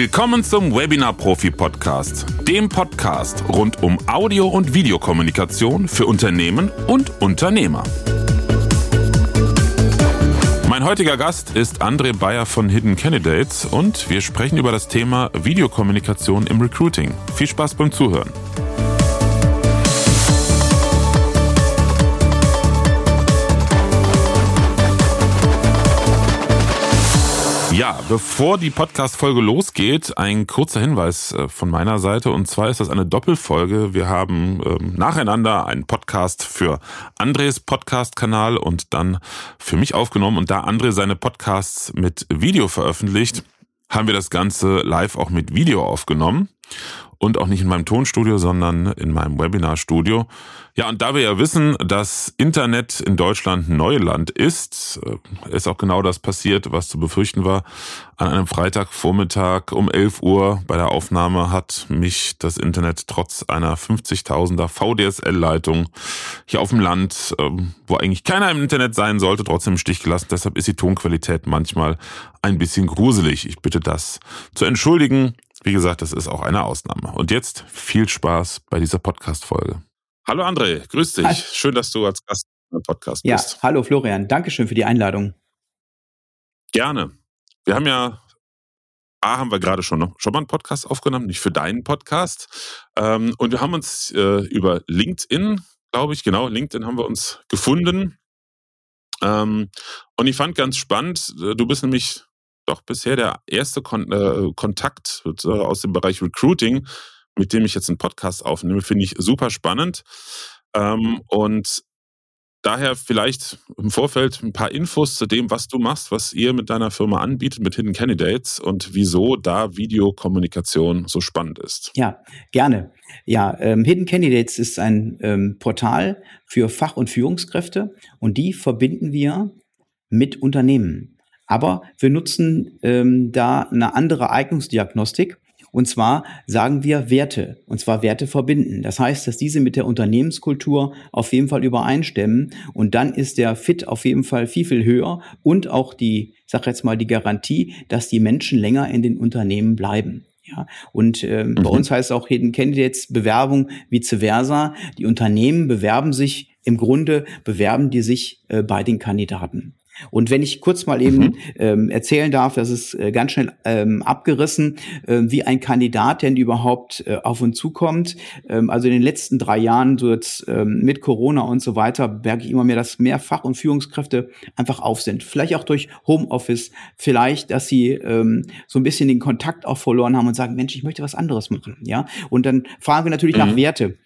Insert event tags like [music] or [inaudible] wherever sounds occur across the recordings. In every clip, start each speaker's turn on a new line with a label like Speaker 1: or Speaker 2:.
Speaker 1: Willkommen zum Webinar Profi Podcast, dem Podcast rund um Audio- und Videokommunikation für Unternehmen und Unternehmer. Mein heutiger Gast ist André Bayer von Hidden Candidates und wir sprechen über das Thema Videokommunikation im Recruiting. Viel Spaß beim Zuhören. Ja, bevor die Podcast-Folge losgeht, ein kurzer Hinweis äh, von meiner Seite. Und zwar ist das eine Doppelfolge. Wir haben ähm, nacheinander einen Podcast für Andres Podcast-Kanal und dann für mich aufgenommen. Und da André seine Podcasts mit Video veröffentlicht, haben wir das Ganze live auch mit Video aufgenommen und auch nicht in meinem Tonstudio, sondern in meinem Webinarstudio. Ja, und da wir ja wissen, dass Internet in Deutschland Neuland ist, äh, ist auch genau das passiert, was zu befürchten war. An einem Freitagvormittag um 11 Uhr bei der Aufnahme hat mich das Internet trotz einer 50.000er VDSL-Leitung hier auf dem Land, ähm, wo eigentlich keiner im Internet sein sollte, trotzdem im Stich gelassen. Deshalb ist die Tonqualität manchmal ein bisschen gruselig. Ich bitte das zu entschuldigen. Wie gesagt, das ist auch eine Ausnahme. Und jetzt viel Spaß bei dieser Podcast-Folge. Hallo André, grüß dich. Hi. Schön, dass du als Gast im Podcast bist.
Speaker 2: Ja, hallo Florian. Dankeschön für die Einladung.
Speaker 1: Gerne. Wir haben ja, A, haben wir gerade schon, schon mal einen Podcast aufgenommen, nicht für deinen Podcast. Ähm, und wir haben uns äh, über LinkedIn, glaube ich, genau, LinkedIn haben wir uns gefunden. Ähm, und ich fand ganz spannend, äh, du bist nämlich doch bisher der erste Kon äh, Kontakt äh, aus dem Bereich Recruiting, mit dem ich jetzt einen Podcast aufnehme, finde ich super spannend. Ähm, und daher vielleicht im Vorfeld ein paar Infos zu dem, was du machst, was ihr mit deiner Firma anbietet, mit Hidden Candidates und wieso da Videokommunikation so spannend ist.
Speaker 2: Ja, gerne. Ja, ähm, Hidden Candidates ist ein ähm, Portal für Fach- und Führungskräfte und die verbinden wir mit Unternehmen. Aber wir nutzen ähm, da eine andere Eignungsdiagnostik. Und zwar sagen wir Werte, und zwar Werte verbinden. Das heißt, dass diese mit der Unternehmenskultur auf jeden Fall übereinstimmen. Und dann ist der Fit auf jeden Fall viel, viel höher und auch die, ich sag jetzt mal, die Garantie, dass die Menschen länger in den Unternehmen bleiben. Ja, und ähm, mhm. bei uns heißt auch Hidden Candidates Bewerbung vice versa. Die Unternehmen bewerben sich, im Grunde bewerben die sich äh, bei den Kandidaten. Und wenn ich kurz mal eben mhm. ähm, erzählen darf, das ist äh, ganz schnell ähm, abgerissen, äh, wie ein Kandidat denn überhaupt äh, auf uns zukommt. Ähm, also in den letzten drei Jahren, so jetzt ähm, mit Corona und so weiter, merke ich immer mehr, dass mehr Fach- und Führungskräfte einfach auf sind. Vielleicht auch durch Homeoffice, vielleicht, dass sie ähm, so ein bisschen den Kontakt auch verloren haben und sagen, Mensch, ich möchte was anderes machen. Ja, und dann fragen wir natürlich mhm. nach Werte.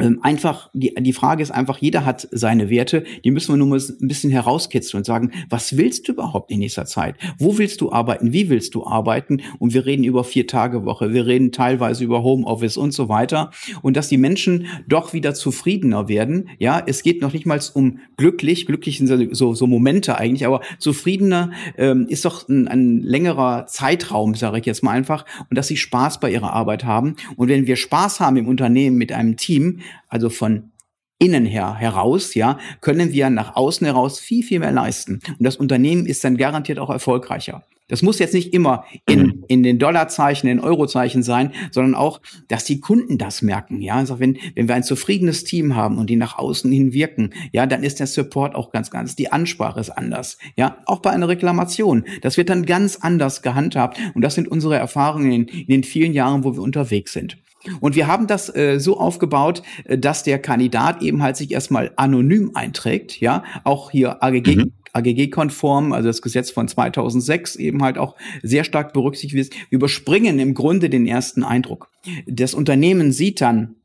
Speaker 2: Ähm, einfach, die, die Frage ist einfach, jeder hat seine Werte, die müssen wir nur mal ein bisschen herauskitzeln und sagen, was willst du überhaupt in nächster Zeit? Wo willst du arbeiten? Wie willst du arbeiten? Und wir reden über vier Tage Woche, wir reden teilweise über Homeoffice und so weiter. Und dass die Menschen doch wieder zufriedener werden. Ja, es geht noch nicht mal um glücklich, glücklich sind so, so Momente eigentlich, aber zufriedener ähm, ist doch ein, ein längerer Zeitraum, sage ich jetzt mal einfach, und dass sie Spaß bei ihrer Arbeit haben. Und wenn wir Spaß haben im Unternehmen mit einem Team, also von innen her heraus, ja, können wir nach außen heraus viel, viel mehr leisten. Und das Unternehmen ist dann garantiert auch erfolgreicher. Das muss jetzt nicht immer in, in den Dollarzeichen, in Eurozeichen sein, sondern auch, dass die Kunden das merken. Ja, also wenn, wenn wir ein zufriedenes Team haben und die nach außen hin wirken, ja, dann ist der Support auch ganz, ganz, die Ansprache ist anders. Ja, auch bei einer Reklamation. Das wird dann ganz anders gehandhabt. Und das sind unsere Erfahrungen in, in den vielen Jahren, wo wir unterwegs sind. Und wir haben das äh, so aufgebaut, äh, dass der Kandidat eben halt sich erstmal anonym einträgt, ja, auch hier AGG mhm. AGG-konform, also das Gesetz von 2006 eben halt auch sehr stark berücksichtigt wird. Wir überspringen im Grunde den ersten Eindruck. Das Unternehmen sieht dann,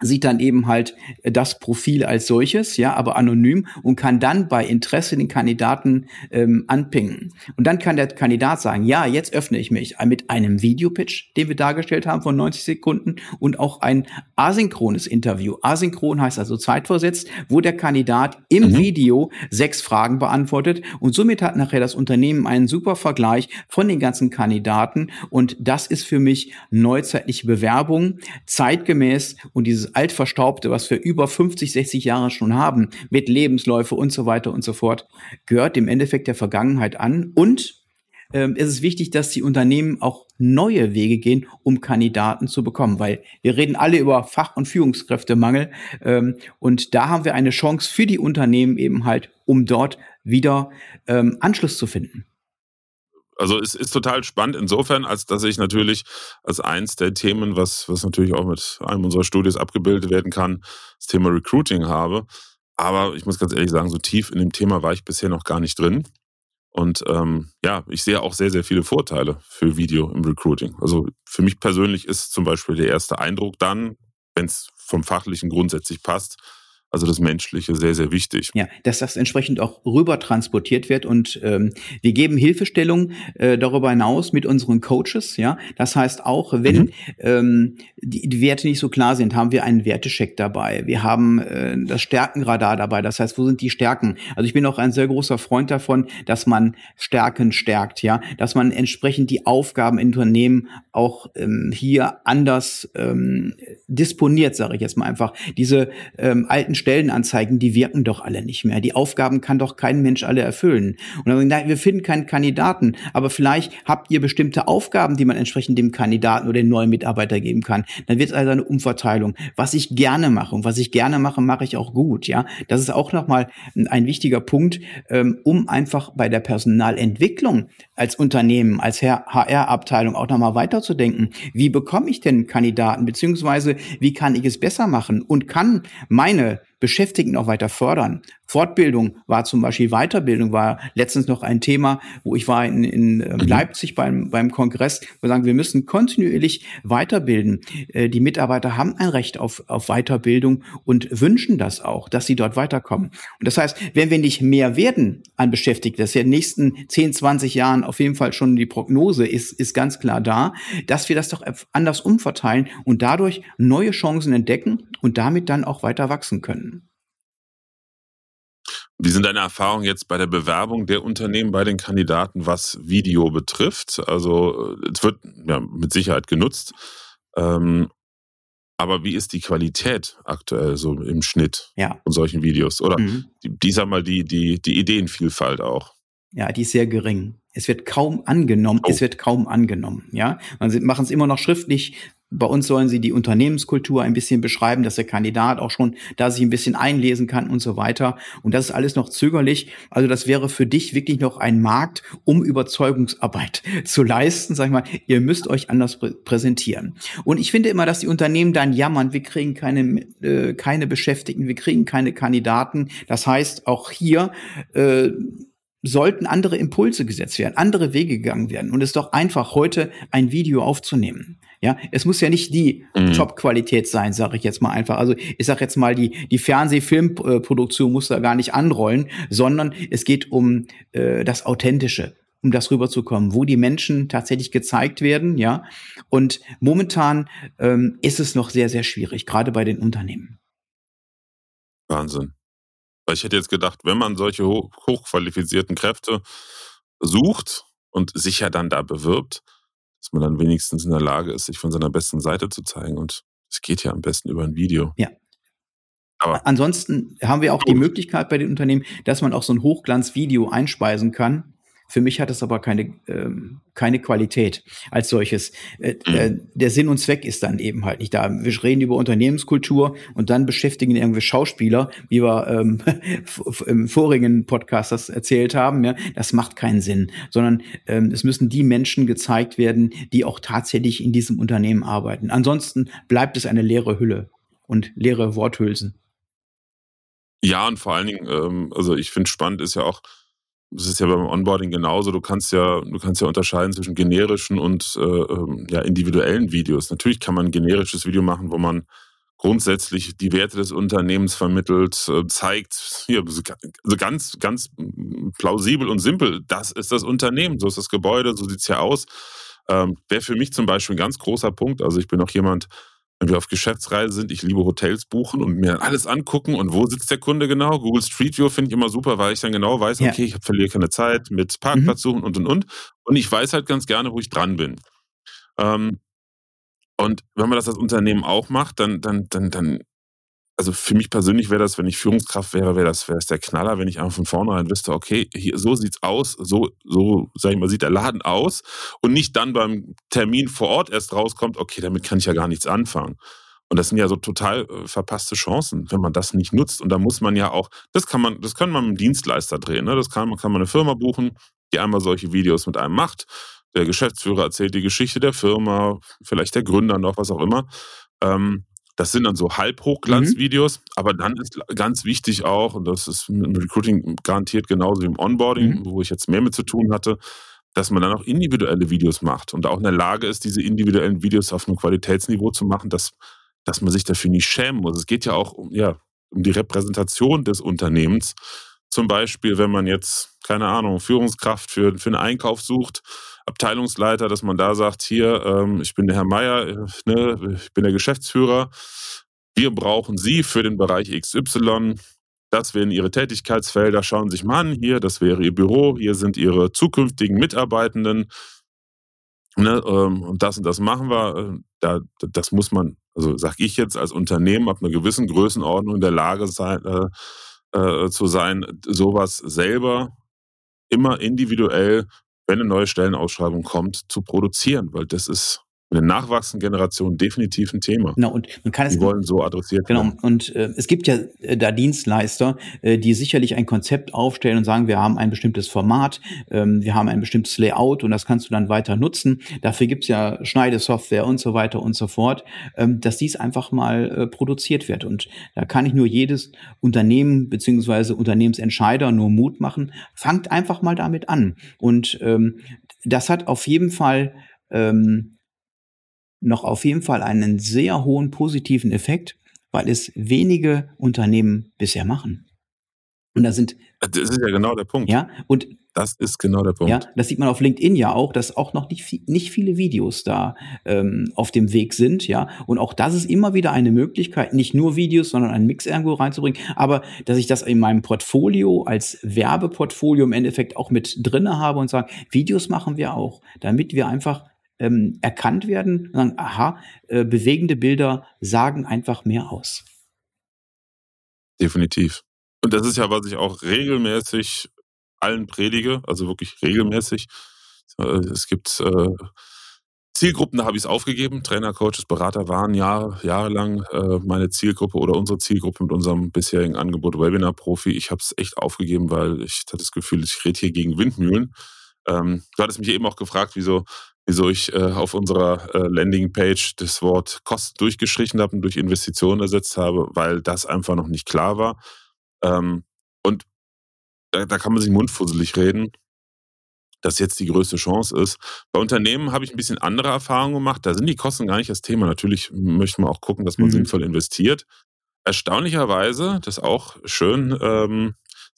Speaker 2: sieht dann eben halt das Profil als solches, ja, aber anonym und kann dann bei Interesse den Kandidaten ähm, anpingen. Und dann kann der Kandidat sagen, ja, jetzt öffne ich mich mit einem Videopitch, den wir dargestellt haben von 90 Sekunden und auch ein asynchrones Interview. Asynchron heißt also zeitversetzt, wo der Kandidat im mhm. Video sechs Fragen beantwortet und somit hat nachher das Unternehmen einen super Vergleich von den ganzen Kandidaten und das ist für mich neuzeitliche Bewerbung, zeitgemäß und dieses dieses altverstaubte, was wir über 50, 60 Jahre schon haben, mit Lebensläufe und so weiter und so fort, gehört im Endeffekt der Vergangenheit an. Und ähm, es ist wichtig, dass die Unternehmen auch neue Wege gehen, um Kandidaten zu bekommen. Weil wir reden alle über Fach- und Führungskräftemangel. Ähm, und da haben wir eine Chance für die Unternehmen eben halt, um dort wieder ähm, Anschluss zu finden.
Speaker 1: Also es ist total spannend insofern, als dass ich natürlich als eins der Themen, was, was natürlich auch mit einem unserer Studios abgebildet werden kann, das Thema Recruiting habe. Aber ich muss ganz ehrlich sagen, so tief in dem Thema war ich bisher noch gar nicht drin. Und ähm, ja, ich sehe auch sehr, sehr viele Vorteile für Video im Recruiting. Also für mich persönlich ist zum Beispiel der erste Eindruck dann, wenn es vom Fachlichen grundsätzlich passt, also das Menschliche sehr, sehr wichtig.
Speaker 2: Ja, dass das entsprechend auch rüber transportiert wird und ähm, wir geben Hilfestellung äh, darüber hinaus mit unseren Coaches. Ja, das heißt auch, wenn mhm. ähm, die, die Werte nicht so klar sind, haben wir einen Wertecheck dabei. Wir haben äh, das Stärkenradar dabei. Das heißt, wo sind die Stärken? Also ich bin auch ein sehr großer Freund davon, dass man Stärken stärkt. Ja, dass man entsprechend die Aufgaben in Unternehmen auch ähm, hier anders ähm, disponiert, sage ich jetzt mal einfach. Diese ähm, alten Stellenanzeigen, die wirken doch alle nicht mehr. Die Aufgaben kann doch kein Mensch alle erfüllen. Und dann sagen, wir finden keinen Kandidaten, aber vielleicht habt ihr bestimmte Aufgaben, die man entsprechend dem Kandidaten oder dem neuen Mitarbeiter geben kann. Dann wird es also eine Umverteilung. Was ich gerne mache und was ich gerne mache, mache ich auch gut. Ja, das ist auch nochmal ein wichtiger Punkt, ähm, um einfach bei der Personalentwicklung als Unternehmen, als HR-Abteilung auch nochmal weiterzudenken. Wie bekomme ich denn Kandidaten, beziehungsweise wie kann ich es besser machen und kann meine Beschäftigten auch weiter fördern. Fortbildung war zum Beispiel Weiterbildung, war letztens noch ein Thema, wo ich war in, in äh, mhm. Leipzig beim, beim Kongress, wo wir sagen, wir müssen kontinuierlich weiterbilden. Äh, die Mitarbeiter haben ein Recht auf, auf Weiterbildung und wünschen das auch, dass sie dort weiterkommen. Und das heißt, wenn wir nicht mehr werden an Beschäftigten, das ist ja in den nächsten 10, 20 Jahren auf jeden Fall schon die Prognose ist, ist ganz klar da, dass wir das doch anders umverteilen und dadurch neue Chancen entdecken und damit dann auch weiter wachsen können.
Speaker 1: Wie sind deine Erfahrungen jetzt bei der Bewerbung der Unternehmen bei den Kandidaten, was Video betrifft? Also es wird ja mit Sicherheit genutzt. Ähm, aber wie ist die Qualität aktuell so im Schnitt
Speaker 2: ja.
Speaker 1: von solchen Videos? Oder mhm. die, die, sag mal, die, die, die Ideenvielfalt auch?
Speaker 2: Ja, die ist sehr gering. Es wird kaum angenommen. Oh. Es wird kaum angenommen. Ja, man machen es immer noch schriftlich. Bei uns sollen sie die Unternehmenskultur ein bisschen beschreiben, dass der Kandidat auch schon da sich ein bisschen einlesen kann und so weiter. Und das ist alles noch zögerlich. Also das wäre für dich wirklich noch ein Markt, um Überzeugungsarbeit [laughs] zu leisten. Sag ich mal, ihr müsst euch anders prä präsentieren. Und ich finde immer, dass die Unternehmen dann jammern, wir kriegen keine, äh, keine Beschäftigten, wir kriegen keine Kandidaten. Das heißt, auch hier äh, sollten andere Impulse gesetzt werden, andere Wege gegangen werden. Und es ist doch einfach, heute ein Video aufzunehmen. Ja, es muss ja nicht die mhm. Top-Qualität sein, sage ich jetzt mal einfach. Also ich sage jetzt mal, die, die Fernsehfilmproduktion muss da gar nicht anrollen, sondern es geht um äh, das Authentische, um das rüberzukommen, wo die Menschen tatsächlich gezeigt werden, ja. Und momentan ähm, ist es noch sehr, sehr schwierig, gerade bei den Unternehmen.
Speaker 1: Wahnsinn. Weil ich hätte jetzt gedacht, wenn man solche hoch, hochqualifizierten Kräfte sucht und sich ja dann da bewirbt, dass man dann wenigstens in der Lage ist, sich von seiner besten Seite zu zeigen. Und es geht ja am besten über ein Video.
Speaker 2: Ja. Aber Ansonsten haben wir auch die Möglichkeit bei den Unternehmen, dass man auch so ein Hochglanzvideo einspeisen kann für mich hat es aber keine, ähm, keine Qualität als solches. Äh, äh, mhm. der Sinn und Zweck ist dann eben halt nicht da. Wir reden über Unternehmenskultur und dann beschäftigen irgendwie Schauspieler, wie wir ähm, [laughs] im vorigen Podcast das erzählt haben. Ja, das macht keinen Sinn, sondern ähm, es müssen die Menschen gezeigt werden, die auch tatsächlich in diesem Unternehmen arbeiten. Ansonsten bleibt es eine leere Hülle und leere Worthülsen.
Speaker 1: Ja, und vor allen Dingen, ähm, also ich finde spannend ist ja auch, das ist ja beim Onboarding genauso. Du kannst ja, du kannst ja unterscheiden zwischen generischen und äh, ähm, ja, individuellen Videos. Natürlich kann man ein generisches Video machen, wo man grundsätzlich die Werte des Unternehmens vermittelt, äh, zeigt, hier, also ganz, ganz plausibel und simpel, das ist das Unternehmen, so ist das Gebäude, so sieht's ja aus. Ähm, Wäre für mich zum Beispiel ein ganz großer Punkt. Also ich bin auch jemand, wenn wir auf Geschäftsreise sind, ich liebe Hotels buchen und mir alles angucken und wo sitzt der Kunde genau. Google Street View finde ich immer super, weil ich dann genau weiß, ja. okay, ich verliere keine Zeit mit Parkplatz mhm. suchen und und und. Und ich weiß halt ganz gerne, wo ich dran bin. Ähm, und wenn man das als Unternehmen auch macht, dann, dann, dann, dann also für mich persönlich wäre das, wenn ich Führungskraft wäre, wäre das, wäre das der Knaller, wenn ich einfach von vornherein wüsste, okay, hier, so sieht's aus, so, so, sag ich mal, sieht der Laden aus und nicht dann beim Termin vor Ort erst rauskommt, okay, damit kann ich ja gar nichts anfangen. Und das sind ja so total äh, verpasste Chancen, wenn man das nicht nutzt. Und da muss man ja auch, das kann man, das kann man mit einem Dienstleister drehen. Ne? Das kann, kann man eine Firma buchen, die einmal solche Videos mit einem macht. Der Geschäftsführer erzählt die Geschichte der Firma, vielleicht der Gründer noch, was auch immer. Ähm, das sind dann so Halbhochglanzvideos, mhm. aber dann ist ganz wichtig auch, und das ist im Recruiting garantiert genauso wie im Onboarding, mhm. wo ich jetzt mehr mit zu tun hatte, dass man dann auch individuelle Videos macht und auch in der Lage ist, diese individuellen Videos auf einem Qualitätsniveau zu machen, dass, dass man sich dafür nicht schämen muss. Es geht ja auch um, ja, um die Repräsentation des Unternehmens. Zum Beispiel, wenn man jetzt, keine Ahnung, Führungskraft für, für einen Einkauf sucht, Abteilungsleiter, dass man da sagt, hier, ähm, ich bin der Herr Meier, äh, ne, ich bin der Geschäftsführer, wir brauchen Sie für den Bereich XY. Das wären Ihre Tätigkeitsfelder. Schauen Sie sich mal an, hier, das wäre Ihr Büro, hier sind Ihre zukünftigen Mitarbeitenden. Ne, ähm, und das und das machen wir. Äh, da, das muss man, also sage ich jetzt als Unternehmen ab einer gewissen Größenordnung in der Lage sein, äh, äh, zu sein, sowas selber immer individuell wenn eine neue Stellenausschreibung kommt, zu produzieren, weil das ist in der nachwachsenden Generation definitiv ein Thema.
Speaker 2: Genau, und man kann es.
Speaker 1: Die wollen so adressiert
Speaker 2: genau, werden. Genau, und äh, es gibt ja äh, da Dienstleister, äh, die sicherlich ein Konzept aufstellen und sagen, wir haben ein bestimmtes Format, ähm, wir haben ein bestimmtes Layout und das kannst du dann weiter nutzen. Dafür gibt's ja Schneidesoftware und so weiter und so fort, ähm, dass dies einfach mal äh, produziert wird. Und da kann ich nur jedes Unternehmen beziehungsweise Unternehmensentscheider nur Mut machen. Fangt einfach mal damit an. Und ähm, das hat auf jeden Fall ähm, noch auf jeden Fall einen sehr hohen positiven Effekt, weil es wenige Unternehmen bisher machen. Und da sind.
Speaker 1: Das ist ja genau der Punkt.
Speaker 2: Ja, und.
Speaker 1: Das ist genau der Punkt.
Speaker 2: Ja, das sieht man auf LinkedIn ja auch, dass auch noch nicht, nicht viele Videos da ähm, auf dem Weg sind, ja. Und auch das ist immer wieder eine Möglichkeit, nicht nur Videos, sondern einen Mix irgendwo reinzubringen. Aber dass ich das in meinem Portfolio als Werbeportfolio im Endeffekt auch mit drinne habe und sage, Videos machen wir auch, damit wir einfach ähm, erkannt werden und sagen, aha, äh, bewegende Bilder sagen einfach mehr aus.
Speaker 1: Definitiv. Und das ist ja, was ich auch regelmäßig allen predige, also wirklich regelmäßig. Äh, es gibt äh, Zielgruppen, da habe ich es aufgegeben. Trainer, Coaches, Berater waren Jahr, jahrelang äh, meine Zielgruppe oder unsere Zielgruppe mit unserem bisherigen Angebot Webinar Profi. Ich habe es echt aufgegeben, weil ich hatte das Gefühl, ich rede hier gegen Windmühlen. Ähm, du hattest mich eben auch gefragt, wieso wieso ich äh, auf unserer äh, Landingpage das Wort Kosten durchgestrichen habe und durch Investitionen ersetzt habe, weil das einfach noch nicht klar war. Ähm, und da, da kann man sich mundfusselig reden, dass jetzt die größte Chance ist. Bei Unternehmen habe ich ein bisschen andere Erfahrungen gemacht. Da sind die Kosten gar nicht das Thema. Natürlich möchte man auch gucken, dass man mhm. sinnvoll investiert. Erstaunlicherweise, das ist auch schön, ähm,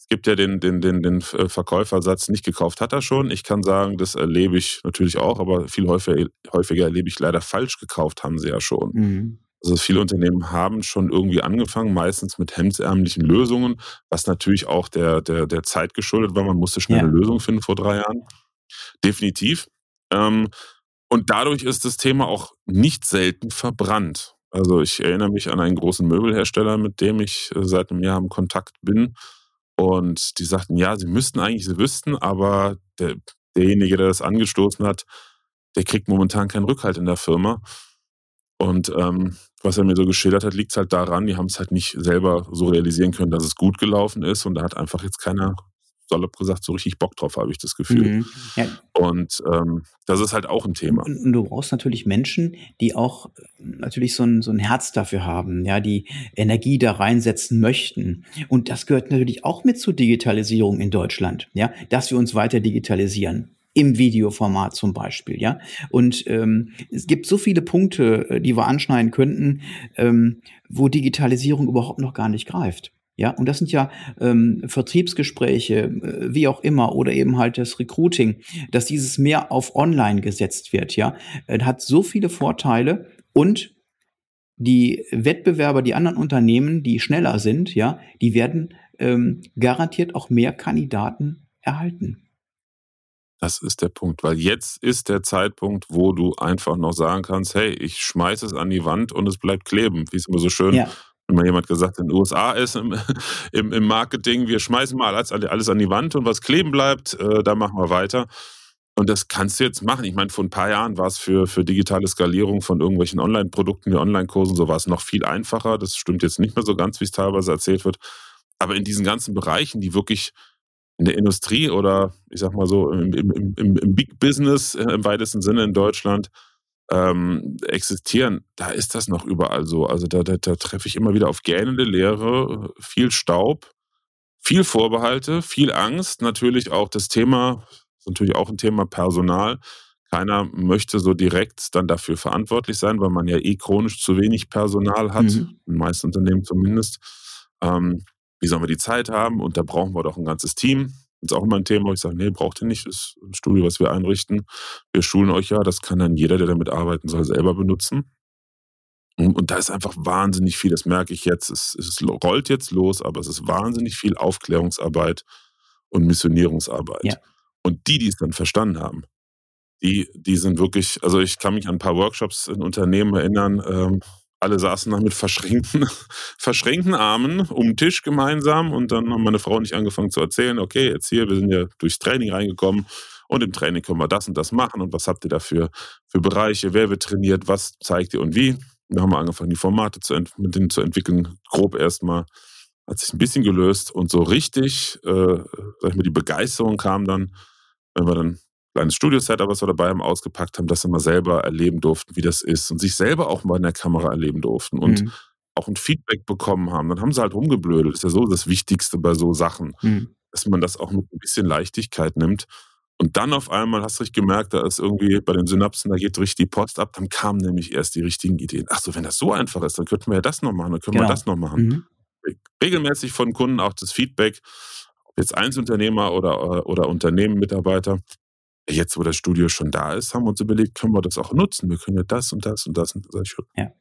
Speaker 1: gibt ja den, den, den, den äh, Verkäufersatz, nicht gekauft hat er schon. Ich kann sagen, das erlebe ich natürlich auch, aber viel häufiger, häufiger erlebe ich leider falsch gekauft, haben sie ja schon. Mhm. Also viele Unternehmen haben schon irgendwie angefangen, meistens mit hemdsärmlichen Lösungen, was natürlich auch der, der, der Zeit geschuldet war. Man musste schnell ja. eine Lösung finden vor drei Jahren. Definitiv. Ähm, und dadurch ist das Thema auch nicht selten verbrannt. Also ich erinnere mich an einen großen Möbelhersteller, mit dem ich äh, seit einem Jahr im Kontakt bin. Und die sagten, ja, sie müssten eigentlich, sie wüssten, aber der, derjenige, der das angestoßen hat, der kriegt momentan keinen Rückhalt in der Firma. Und ähm, was er mir so geschildert hat, liegt halt daran, die haben es halt nicht selber so realisieren können, dass es gut gelaufen ist. Und da hat einfach jetzt keiner salopp gesagt, so richtig Bock drauf, habe ich das Gefühl. Mhm. Ja. Und ähm, das ist halt auch ein Thema.
Speaker 2: Und, und, du brauchst natürlich Menschen, die auch äh, natürlich so ein, so ein Herz dafür haben, ja, die Energie da reinsetzen möchten. Und das gehört natürlich auch mit zur Digitalisierung in Deutschland, ja, dass wir uns weiter digitalisieren im Videoformat zum Beispiel, ja. Und ähm, es gibt so viele Punkte, äh, die wir anschneiden könnten, ähm, wo Digitalisierung überhaupt noch gar nicht greift. Ja, und das sind ja ähm, Vertriebsgespräche, äh, wie auch immer, oder eben halt das Recruiting, dass dieses mehr auf Online gesetzt wird, ja, äh, hat so viele Vorteile und die Wettbewerber, die anderen Unternehmen, die schneller sind, ja, die werden ähm, garantiert auch mehr Kandidaten erhalten.
Speaker 1: Das ist der Punkt, weil jetzt ist der Zeitpunkt, wo du einfach noch sagen kannst, hey, ich schmeiße es an die Wand und es bleibt kleben, wie es immer so schön ja wenn mal jemand gesagt in den USA ist im, [laughs] im, im Marketing, wir schmeißen mal alles, alles an die Wand und was kleben bleibt, äh, da machen wir weiter. Und das kannst du jetzt machen. Ich meine, vor ein paar Jahren war es für, für digitale Skalierung von irgendwelchen Online-Produkten Online-Kursen, so war es noch viel einfacher. Das stimmt jetzt nicht mehr so ganz, wie es teilweise erzählt wird. Aber in diesen ganzen Bereichen, die wirklich in der Industrie oder ich sag mal so im, im, im, im Big Business äh, im weitesten Sinne in Deutschland ähm, existieren, da ist das noch überall so. Also da, da, da treffe ich immer wieder auf gähnende Leere, viel Staub, viel Vorbehalte, viel Angst, natürlich auch das Thema natürlich auch ein Thema Personal. Keiner möchte so direkt dann dafür verantwortlich sein, weil man ja eh chronisch zu wenig Personal hat, mhm. in den meisten Unternehmen zumindest. Ähm, wie sollen wir die Zeit haben? Und da brauchen wir doch ein ganzes Team. Das ist auch immer ein Thema, wo ich sage, nee, braucht ihr nicht. Das ist ein Studio, was wir einrichten. Wir schulen euch ja. Das kann dann jeder, der damit arbeiten soll, selber benutzen. Und, und da ist einfach wahnsinnig viel, das merke ich jetzt. Es, es rollt jetzt los, aber es ist wahnsinnig viel Aufklärungsarbeit und Missionierungsarbeit. Ja. Und die, die es dann verstanden haben, die, die sind wirklich, also ich kann mich an ein paar Workshops in Unternehmen erinnern, ähm, alle saßen da mit verschränkten, [laughs] verschränkten Armen um den Tisch gemeinsam und dann haben meine Frau nicht angefangen zu erzählen, okay, jetzt hier, wir sind ja durchs Training reingekommen und im Training können wir das und das machen und was habt ihr dafür für Bereiche, wer wird trainiert, was zeigt ihr und wie. Da haben wir angefangen, die Formate zu mit denen zu entwickeln, grob erstmal hat sich ein bisschen gelöst und so richtig, äh, sag ich mal, die Begeisterung kam dann, wenn wir dann kleines Studio-Setup, was wir dabei haben, ausgepackt haben, dass wir mal selber erleben durften, wie das ist und sich selber auch mal in der Kamera erleben durften und mhm. auch ein Feedback bekommen haben. Dann haben sie halt rumgeblödelt. Das ist ja so das Wichtigste bei so Sachen, mhm. dass man das auch mit ein bisschen Leichtigkeit nimmt. Und dann auf einmal hast du dich gemerkt, da ist irgendwie bei den Synapsen, da geht richtig die Post ab. Dann kamen nämlich erst die richtigen Ideen. Ach so, wenn das so einfach ist, dann könnten wir ja das noch machen, dann können genau. wir das noch machen. Mhm regelmäßig von Kunden auch das Feedback, ob jetzt Einzelunternehmer oder, oder Unternehmen, Mitarbeiter. Jetzt, wo das Studio schon da ist, haben wir uns überlegt, können wir das auch nutzen? Wir können ja das und das und das. Und das. Ja. Habe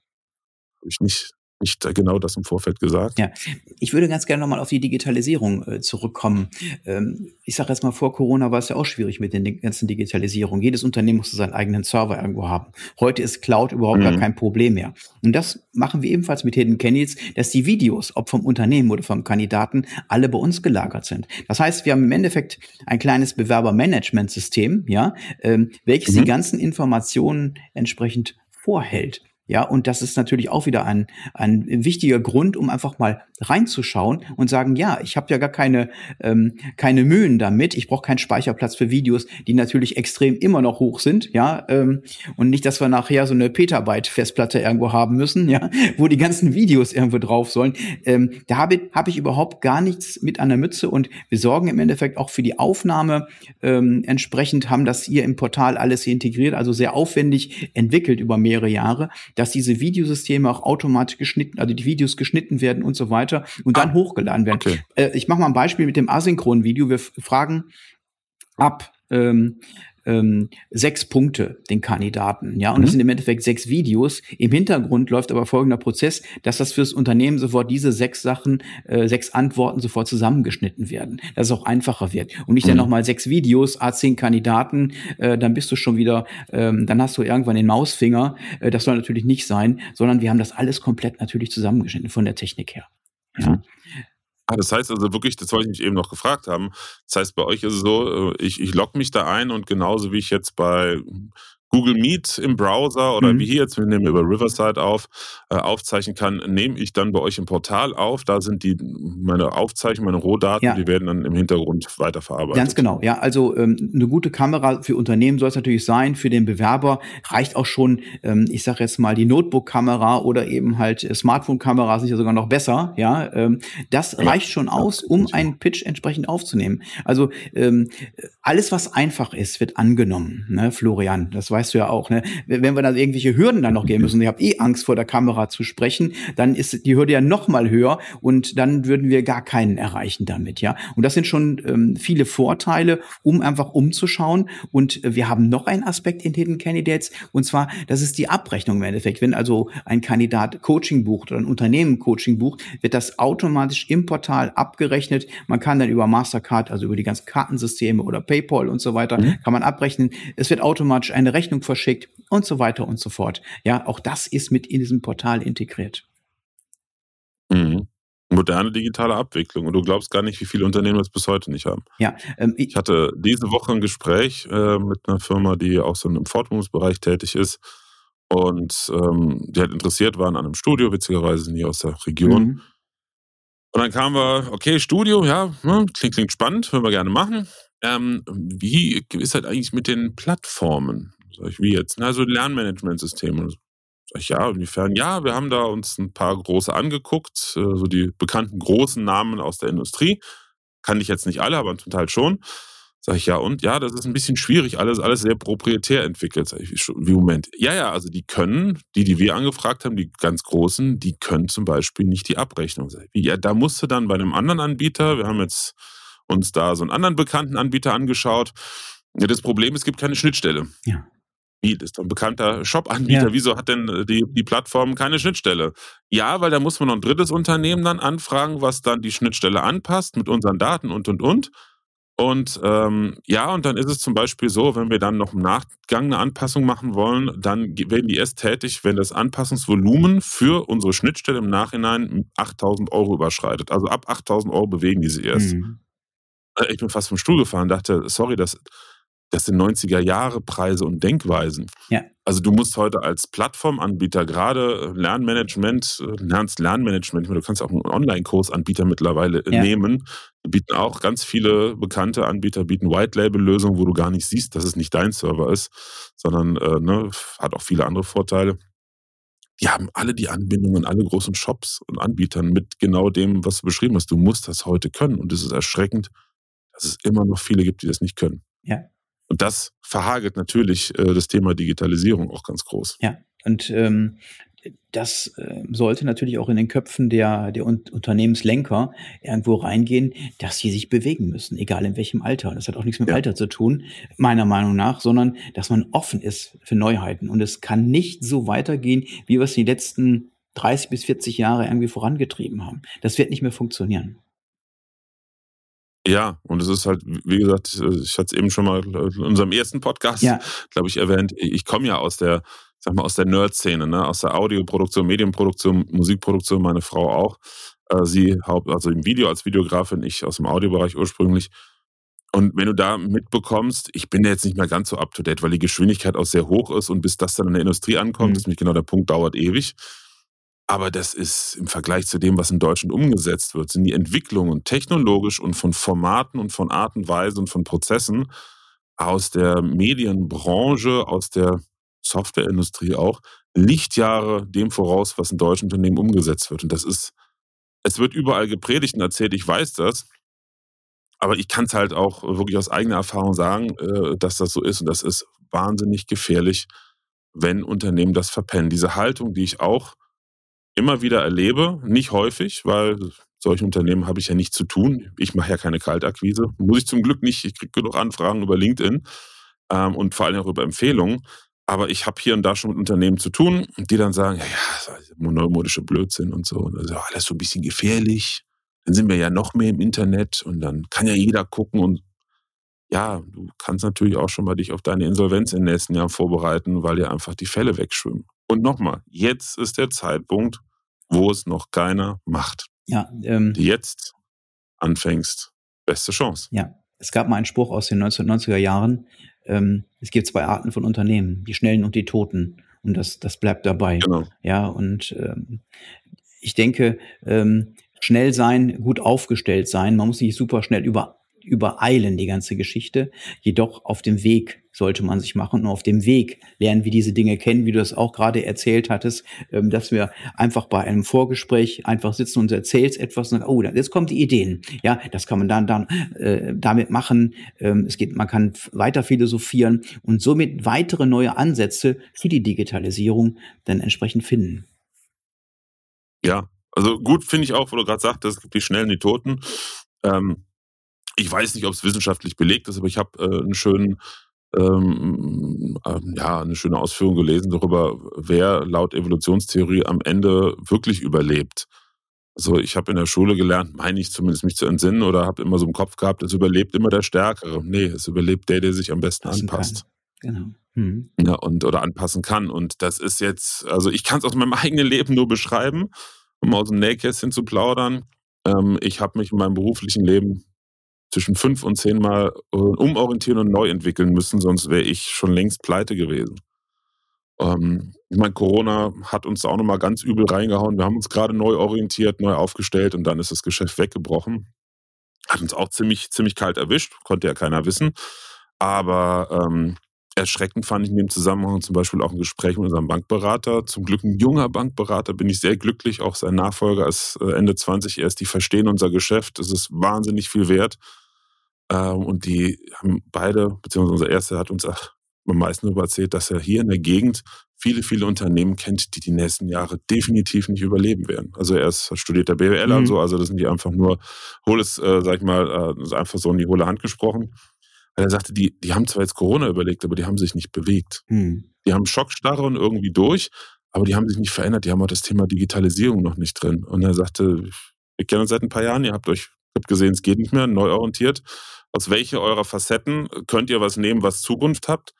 Speaker 1: ich nicht nicht genau das im Vorfeld gesagt.
Speaker 2: Ja, ich würde ganz gerne nochmal auf die Digitalisierung äh, zurückkommen. Ähm, ich sage jetzt mal, vor Corona war es ja auch schwierig mit den ganzen Digitalisierungen. Jedes Unternehmen musste seinen eigenen Server irgendwo haben. Heute ist Cloud überhaupt mhm. gar kein Problem mehr. Und das machen wir ebenfalls mit Hidden Candidates, dass die Videos, ob vom Unternehmen oder vom Kandidaten, alle bei uns gelagert sind. Das heißt, wir haben im Endeffekt ein kleines Bewerbermanagementsystem, ja, ähm, welches mhm. die ganzen Informationen entsprechend vorhält. Ja, und das ist natürlich auch wieder ein, ein wichtiger Grund, um einfach mal reinzuschauen und sagen, ja, ich habe ja gar keine, ähm, keine Mühen damit. Ich brauche keinen Speicherplatz für Videos, die natürlich extrem immer noch hoch sind, ja, ähm, und nicht, dass wir nachher so eine Petabyte-Festplatte irgendwo haben müssen, ja, wo die ganzen Videos irgendwo drauf sollen. Ähm, da habe hab ich überhaupt gar nichts mit an der Mütze und wir sorgen im Endeffekt auch für die Aufnahme ähm, entsprechend, haben das hier im Portal alles hier integriert, also sehr aufwendig entwickelt über mehrere Jahre dass diese Videosysteme auch automatisch geschnitten, also die Videos geschnitten werden und so weiter und dann ah, hochgeladen werden. Okay. Äh, ich mache mal ein Beispiel mit dem asynchronen Video. Wir fragen ab ähm, ähm, sechs Punkte den Kandidaten. Ja, und mhm. das sind im Endeffekt sechs Videos. Im Hintergrund läuft aber folgender Prozess, dass das fürs Unternehmen sofort diese sechs Sachen, äh, sechs Antworten sofort zusammengeschnitten werden, dass es auch einfacher wird. Und nicht mhm. dann nochmal sechs Videos, A10 Kandidaten, äh, dann bist du schon wieder, ähm, dann hast du irgendwann den Mausfinger. Äh, das soll natürlich nicht sein, sondern wir haben das alles komplett natürlich zusammengeschnitten von der Technik her. Ja. Mhm.
Speaker 1: Ah, das heißt also wirklich, das wollte ich mich eben noch gefragt haben. Das heißt, bei euch ist es so, äh, ich, ich logge mich da ein und genauso wie ich jetzt bei Google Meet im Browser oder mhm. wie hier jetzt, wir nehmen über Riverside auf, äh, aufzeichnen kann, nehme ich dann bei euch im Portal auf. Da sind die meine Aufzeichnungen, meine Rohdaten, ja. die werden dann im Hintergrund weiterverarbeitet.
Speaker 2: Ganz genau, ja. Also ähm, eine gute Kamera für Unternehmen soll es natürlich sein. Für den Bewerber reicht auch schon, ähm, ich sage jetzt mal, die Notebook-Kamera oder eben halt äh, Smartphone-Kamera ja sogar noch besser. Ja, ähm, das reicht schon aus, um einen Pitch entsprechend aufzunehmen. Also ähm, alles, was einfach ist, wird angenommen. Ne, Florian, das weißt du ja auch. Ne? Wenn wir dann irgendwelche Hürden dann noch gehen müssen, ich habe eh Angst vor der Kamera zu sprechen, dann ist die Hürde ja noch mal höher und dann würden wir gar keinen erreichen damit, ja. Und das sind schon ähm, viele Vorteile, um einfach umzuschauen. Und äh, wir haben noch einen Aspekt in Hidden Candidates und zwar, das ist die Abrechnung im Endeffekt. Wenn also ein Kandidat Coaching bucht oder ein Unternehmen Coaching bucht, wird das automatisch im Portal abgerechnet. Man kann dann über Mastercard, also über die ganzen Kartensysteme oder PayPal und so weiter, mhm. kann man abrechnen. Es wird automatisch eine Rechnung verschickt und so weiter und so fort. Ja, auch das ist mit in diesem Portal integriert.
Speaker 1: moderne digitale Abwicklung. Und du glaubst gar nicht, wie viele Unternehmen das bis heute nicht haben.
Speaker 2: Ja, ähm,
Speaker 1: ich, ich, hatte diese Woche ein Gespräch äh, mit einer Firma, die auch so im Fortbildungsbereich tätig ist. Und ähm, die halt interessiert waren an einem Studio, witzigerweise die aus der Region. Mhm. Und dann kamen wir, okay, Studio, ja, ne, klingt, klingt spannend, würden wir gerne machen. Ähm, wie ist das eigentlich mit den Plattformen? Sag ich, wie jetzt? Also Lernmanagementsysteme. Sag ich, ja, inwiefern? Ja, wir haben da uns ein paar große angeguckt, äh, so die bekannten großen Namen aus der Industrie. Kann ich jetzt nicht alle, aber zum Teil schon. Sag ich, ja, und ja, das ist ein bisschen schwierig, alles, alles sehr proprietär entwickelt. Sag ich, wie Moment. Ja, ja, also die können, die, die wir angefragt haben, die ganz großen, die können zum Beispiel nicht die Abrechnung. Sag ja, da musste dann bei einem anderen Anbieter, wir haben jetzt uns da so einen anderen bekannten Anbieter angeschaut. Ja, das Problem, es gibt keine Schnittstelle. Ja. Das ist doch ein bekannter Shop-Anbieter. Ja. Wieso hat denn äh, die, die Plattform keine Schnittstelle? Ja, weil da muss man noch ein drittes Unternehmen dann anfragen, was dann die Schnittstelle anpasst mit unseren Daten und, und, und. Und ähm, ja, und dann ist es zum Beispiel so, wenn wir dann noch im Nachgang eine Anpassung machen wollen, dann werden die erst tätig, wenn das Anpassungsvolumen für unsere Schnittstelle im Nachhinein 8000 Euro überschreitet. Also ab 8000 Euro bewegen die sich erst. Mhm. Äh, ich bin fast vom Stuhl gefahren, dachte, sorry, das, das sind 90er Jahre Preise und Denkweisen. Ja. Also du musst heute als Plattformanbieter gerade äh, Lernmanagement, äh, lernst Lernmanagement, du kannst auch einen Online-Kursanbieter mittlerweile ja. nehmen. Die bieten auch ganz viele bekannte Anbieter, bieten White-Label-Lösungen, wo du gar nicht siehst, dass es nicht dein Server ist, sondern äh, ne, hat auch viele andere Vorteile. Die haben alle die Anbindungen, alle großen Shops und Anbietern mit genau dem, was du beschrieben hast. Du musst das heute können und es ist erschreckend, dass es immer noch viele gibt, die das nicht können. Ja. Und das verhagelt natürlich äh, das Thema Digitalisierung auch ganz groß.
Speaker 2: Ja, und ähm, das äh, sollte natürlich auch in den Köpfen der, der Unternehmenslenker irgendwo reingehen, dass sie sich bewegen müssen, egal in welchem Alter. Das hat auch nichts mit ja. Alter zu tun, meiner Meinung nach, sondern dass man offen ist für Neuheiten. Und es kann nicht so weitergehen, wie wir es die letzten 30 bis 40 Jahre irgendwie vorangetrieben haben. Das wird nicht mehr funktionieren.
Speaker 1: Ja, und es ist halt, wie gesagt, ich hatte es eben schon mal in unserem ersten Podcast, ja. glaube ich, erwähnt. Ich komme ja aus der, sag mal, aus der Nerd-Szene, ne? aus der Audioproduktion, Medienproduktion, Musikproduktion, meine Frau auch. Äh, sie haupt, also im Video als Videografin, ich aus dem Audiobereich ursprünglich. Und wenn du da mitbekommst, ich bin ja jetzt nicht mehr ganz so up to date, weil die Geschwindigkeit auch sehr hoch ist und bis das dann in der Industrie ankommt, mhm. ist nämlich genau der Punkt, dauert ewig. Aber das ist im Vergleich zu dem, was in Deutschland umgesetzt wird, sind die Entwicklungen technologisch und von Formaten und von Art und Weise und von Prozessen aus der Medienbranche, aus der Softwareindustrie auch, Lichtjahre dem voraus, was in deutschen Unternehmen umgesetzt wird. Und das ist, es wird überall gepredigt und erzählt, ich weiß das. Aber ich kann es halt auch wirklich aus eigener Erfahrung sagen, äh, dass das so ist. Und das ist wahnsinnig gefährlich, wenn Unternehmen das verpennen. Diese Haltung, die ich auch immer wieder erlebe, nicht häufig, weil solche Unternehmen habe ich ja nicht zu tun. Ich mache ja keine Kaltakquise. Muss ich zum Glück nicht. Ich kriege genug Anfragen über LinkedIn ähm, und vor allem auch über Empfehlungen. Aber ich habe hier und da schon mit Unternehmen zu tun, die dann sagen, ja, ja, neumodische Blödsinn und so. Und ist alles so ein bisschen gefährlich. Dann sind wir ja noch mehr im Internet und dann kann ja jeder gucken und ja, du kannst natürlich auch schon mal dich auf deine Insolvenz im nächsten Jahr vorbereiten, weil dir einfach die Fälle wegschwimmen. Und nochmal, jetzt ist der Zeitpunkt, wo es noch keiner macht. Ja, ähm, jetzt anfängst, beste Chance.
Speaker 2: Ja, es gab mal einen Spruch aus den 1990er Jahren. Ähm, es gibt zwei Arten von Unternehmen, die Schnellen und die Toten. Und das, das bleibt dabei. Genau. Ja, und ähm, ich denke, ähm, schnell sein, gut aufgestellt sein. Man muss nicht super schnell über übereilen, die ganze Geschichte. Jedoch auf dem Weg sollte man sich machen. Und auf dem Weg lernen wir diese Dinge kennen, wie du es auch gerade erzählt hattest, ähm, dass wir einfach bei einem Vorgespräch einfach sitzen und erzählst etwas und oh, jetzt kommen die Ideen. Ja, das kann man dann, dann äh, damit machen. Ähm, es geht, man kann weiter philosophieren und somit weitere neue Ansätze für die Digitalisierung dann entsprechend finden.
Speaker 1: Ja, also gut finde ich auch, wo du gerade sagtest, es gibt die die Toten. Ähm, ich weiß nicht, ob es wissenschaftlich belegt ist, aber ich habe äh, einen schönen ähm, äh, ja, eine schöne Ausführung gelesen darüber, wer laut Evolutionstheorie am Ende wirklich überlebt. Also ich habe in der Schule gelernt, meine ich zumindest mich zu entsinnen oder habe immer so im Kopf gehabt, es überlebt immer der Stärkere. Nee, es überlebt der, der sich am besten Passen anpasst. Kann. Genau. Mhm. Ja, und oder anpassen kann. Und das ist jetzt, also ich kann es aus meinem eigenen Leben nur beschreiben, um aus dem Nähkästchen zu plaudern. Ähm, ich habe mich in meinem beruflichen Leben zwischen fünf und zehn Mal äh, umorientieren und neu entwickeln müssen, sonst wäre ich schon längst pleite gewesen. Ähm, ich meine, Corona hat uns auch nochmal ganz übel reingehauen. Wir haben uns gerade neu orientiert, neu aufgestellt und dann ist das Geschäft weggebrochen. Hat uns auch ziemlich, ziemlich kalt erwischt, konnte ja keiner wissen. Aber ähm, erschreckend fand ich in dem Zusammenhang zum Beispiel auch ein Gespräch mit unserem Bankberater. Zum Glück ein junger Bankberater, bin ich sehr glücklich. Auch sein Nachfolger ist äh, Ende 20 erst. Die verstehen unser Geschäft. Es ist wahnsinnig viel wert. Ähm, und die haben beide, beziehungsweise unser erster hat uns auch am meisten darüber erzählt, dass er hier in der Gegend viele, viele Unternehmen kennt, die die nächsten Jahre definitiv nicht überleben werden. Also er ist studierter BWL mhm. und so, also das sind die einfach nur hohles, äh, sag ich mal, äh, einfach so in die hohle Hand gesprochen. Weil er sagte, die, die haben zwar jetzt Corona überlegt, aber die haben sich nicht bewegt. Mhm. Die haben Schockstarre und irgendwie durch, aber die haben sich nicht verändert. Die haben auch das Thema Digitalisierung noch nicht drin. Und er sagte, wir kennen uns seit ein paar Jahren, ihr habt euch habt gesehen, es geht nicht mehr, neu orientiert. Aus welcher eurer Facetten könnt ihr was nehmen, was Zukunft habt?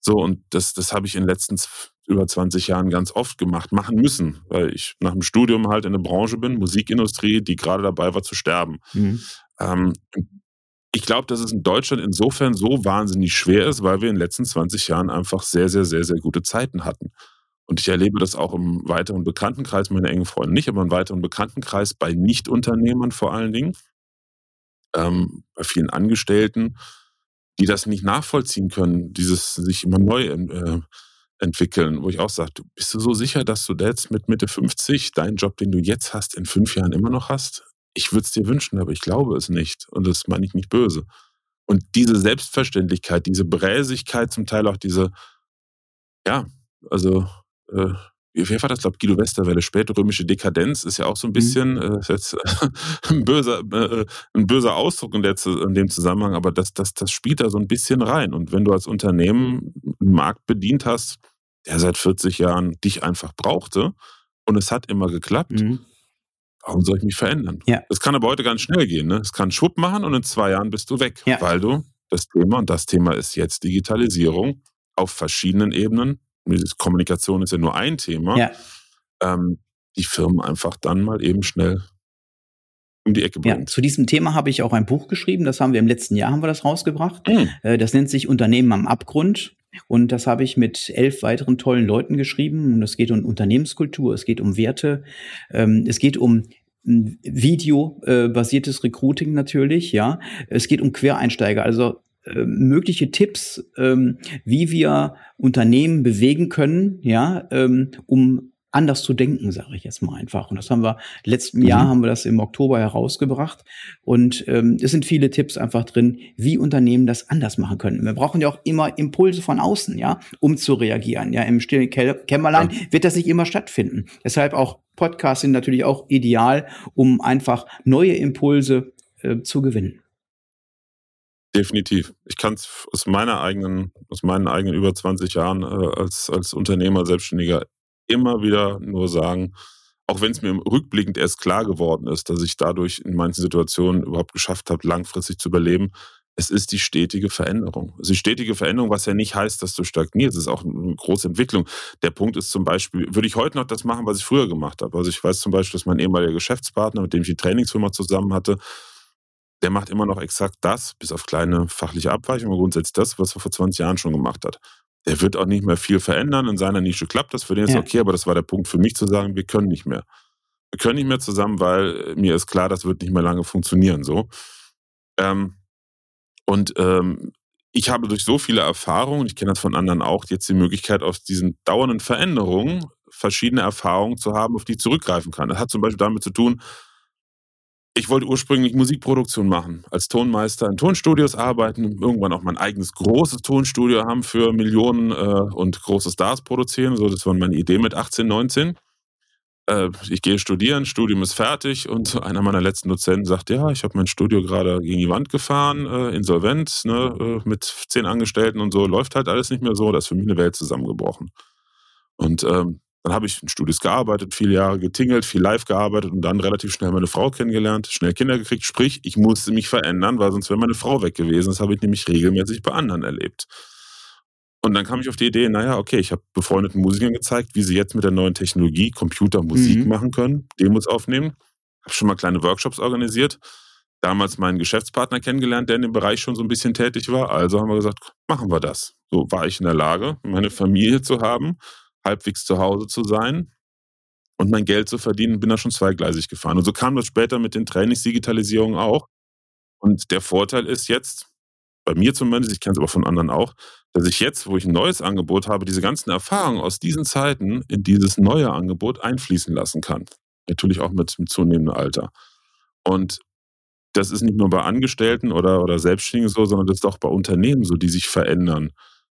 Speaker 1: So, und das, das habe ich in den letzten über 20 Jahren ganz oft gemacht, machen müssen, weil ich nach dem Studium halt in der Branche bin, Musikindustrie, die gerade dabei war zu sterben. Mhm. Ähm, ich glaube, dass es in Deutschland insofern so wahnsinnig schwer ist, weil wir in den letzten 20 Jahren einfach sehr, sehr, sehr, sehr gute Zeiten hatten. Und ich erlebe das auch im weiteren Bekanntenkreis, meine engen Freunde nicht, aber im weiteren Bekanntenkreis bei Nichtunternehmern vor allen Dingen, ähm, bei vielen Angestellten, die das nicht nachvollziehen können, dieses sich immer neu äh, entwickeln, wo ich auch sage, bist du so sicher, dass du jetzt mit Mitte 50 deinen Job, den du jetzt hast, in fünf Jahren immer noch hast? Ich würde es dir wünschen, aber ich glaube es nicht. Und das meine ich nicht böse. Und diese Selbstverständlichkeit, diese Bräsigkeit, zum Teil auch diese, ja, also äh, wer war das, glaube Guido Westerwelle, spätrömische Dekadenz ist ja auch so ein mhm. bisschen mhm. äh, jetzt, [laughs] ein, böser, äh, ein böser Ausdruck in, der, in, dem Zusammenhang, aber das, das, das spielt da so ein bisschen rein. Und wenn du als Unternehmen einen Markt bedient hast, der seit 40 Jahren dich einfach brauchte und es hat immer geklappt, mhm. Warum soll ich mich verändern? Ja. Das kann aber heute ganz schnell gehen. Ne? Es kann Schwupp machen und in zwei Jahren bist du weg, ja. weil du das Thema, und das Thema ist jetzt Digitalisierung auf verschiedenen Ebenen, Kommunikation ist ja nur ein Thema, ja. ähm, die Firmen einfach dann mal eben schnell um die Ecke bringt.
Speaker 2: Ja, zu diesem Thema habe ich auch ein Buch geschrieben, das haben wir im letzten Jahr haben wir das rausgebracht. Mhm. Das nennt sich Unternehmen am Abgrund. Und das habe ich mit elf weiteren tollen Leuten geschrieben. Und es geht um Unternehmenskultur, es geht um Werte, ähm, es geht um Video-basiertes Recruiting natürlich, ja. Es geht um Quereinsteiger. Also ähm, mögliche Tipps, ähm, wie wir Unternehmen bewegen können, ja, ähm, um anders zu denken, sage ich jetzt mal einfach. Und das haben wir letzten mhm. Jahr haben wir das im Oktober herausgebracht. Und ähm, es sind viele Tipps einfach drin, wie Unternehmen das anders machen können. Wir brauchen ja auch immer Impulse von außen, ja, um zu reagieren. Ja, im stillen Kämmerlein ja. wird das nicht immer stattfinden. Deshalb auch Podcasts sind natürlich auch ideal, um einfach neue Impulse äh, zu gewinnen.
Speaker 1: Definitiv. Ich kann es aus meiner eigenen, aus meinen eigenen über 20 Jahren äh, als, als Unternehmer, Selbstständiger immer wieder nur sagen, auch wenn es mir rückblickend erst klar geworden ist, dass ich dadurch in manchen Situationen überhaupt geschafft habe, langfristig zu überleben, es ist die stetige Veränderung. Es ist die stetige Veränderung, was ja nicht heißt, dass du stagnierst. Es ist auch eine große Entwicklung. Der Punkt ist zum Beispiel, würde ich heute noch das machen, was ich früher gemacht habe? Also ich weiß zum Beispiel, dass mein ehemaliger Geschäftspartner, mit dem ich die Trainingsfirma zusammen hatte, der macht immer noch exakt das, bis auf kleine fachliche Abweichungen, grundsätzlich das, was er vor 20 Jahren schon gemacht hat. Der wird auch nicht mehr viel verändern. In seiner Nische klappt das, für den ist ja. okay, aber das war der Punkt für mich zu sagen, wir können nicht mehr. Wir können nicht mehr zusammen, weil mir ist klar, das wird nicht mehr lange funktionieren. So. Ähm, und ähm, ich habe durch so viele Erfahrungen, ich kenne das von anderen auch, jetzt die Möglichkeit, aus diesen dauernden Veränderungen verschiedene Erfahrungen zu haben, auf die ich zurückgreifen kann. Das hat zum Beispiel damit zu tun, ich wollte ursprünglich Musikproduktion machen, als Tonmeister in Tonstudios arbeiten, irgendwann auch mein eigenes großes Tonstudio haben für Millionen äh, und große Stars produzieren. So, das war meine Idee mit 18, 19. Äh, ich gehe studieren, Studium ist fertig und [laughs] einer meiner letzten Dozenten sagt, ja, ich habe mein Studio gerade gegen die Wand gefahren, äh, insolvent, ne, äh, mit zehn Angestellten und so, läuft halt alles nicht mehr so, da ist für mich eine Welt zusammengebrochen. Und ähm, dann habe ich in Studios gearbeitet, viele Jahre getingelt, viel live gearbeitet und dann relativ schnell meine Frau kennengelernt, schnell Kinder gekriegt. Sprich, ich musste mich verändern, weil sonst wäre meine Frau weg gewesen. Das habe ich nämlich regelmäßig bei anderen erlebt. Und dann kam ich auf die Idee, naja, okay, ich habe befreundeten Musikern gezeigt, wie sie jetzt mit der neuen Technologie Computer Musik mhm. machen können, Demos aufnehmen. habe schon mal kleine Workshops organisiert. Damals meinen Geschäftspartner kennengelernt, der in dem Bereich schon so ein bisschen tätig war. Also haben wir gesagt, machen wir das. So war ich in der Lage, meine Familie zu haben, halbwegs zu Hause zu sein und mein Geld zu verdienen, bin da schon zweigleisig gefahren. Und so kam das später mit den Trainingsdigitalisierungen auch. Und der Vorteil ist jetzt, bei mir zumindest, ich kenne es aber von anderen auch, dass ich jetzt, wo ich ein neues Angebot habe, diese ganzen Erfahrungen aus diesen Zeiten in dieses neue Angebot einfließen lassen kann. Natürlich auch mit, mit zunehmendem Alter. Und das ist nicht nur bei Angestellten oder, oder Selbstständigen so, sondern das ist auch bei Unternehmen so, die sich verändern.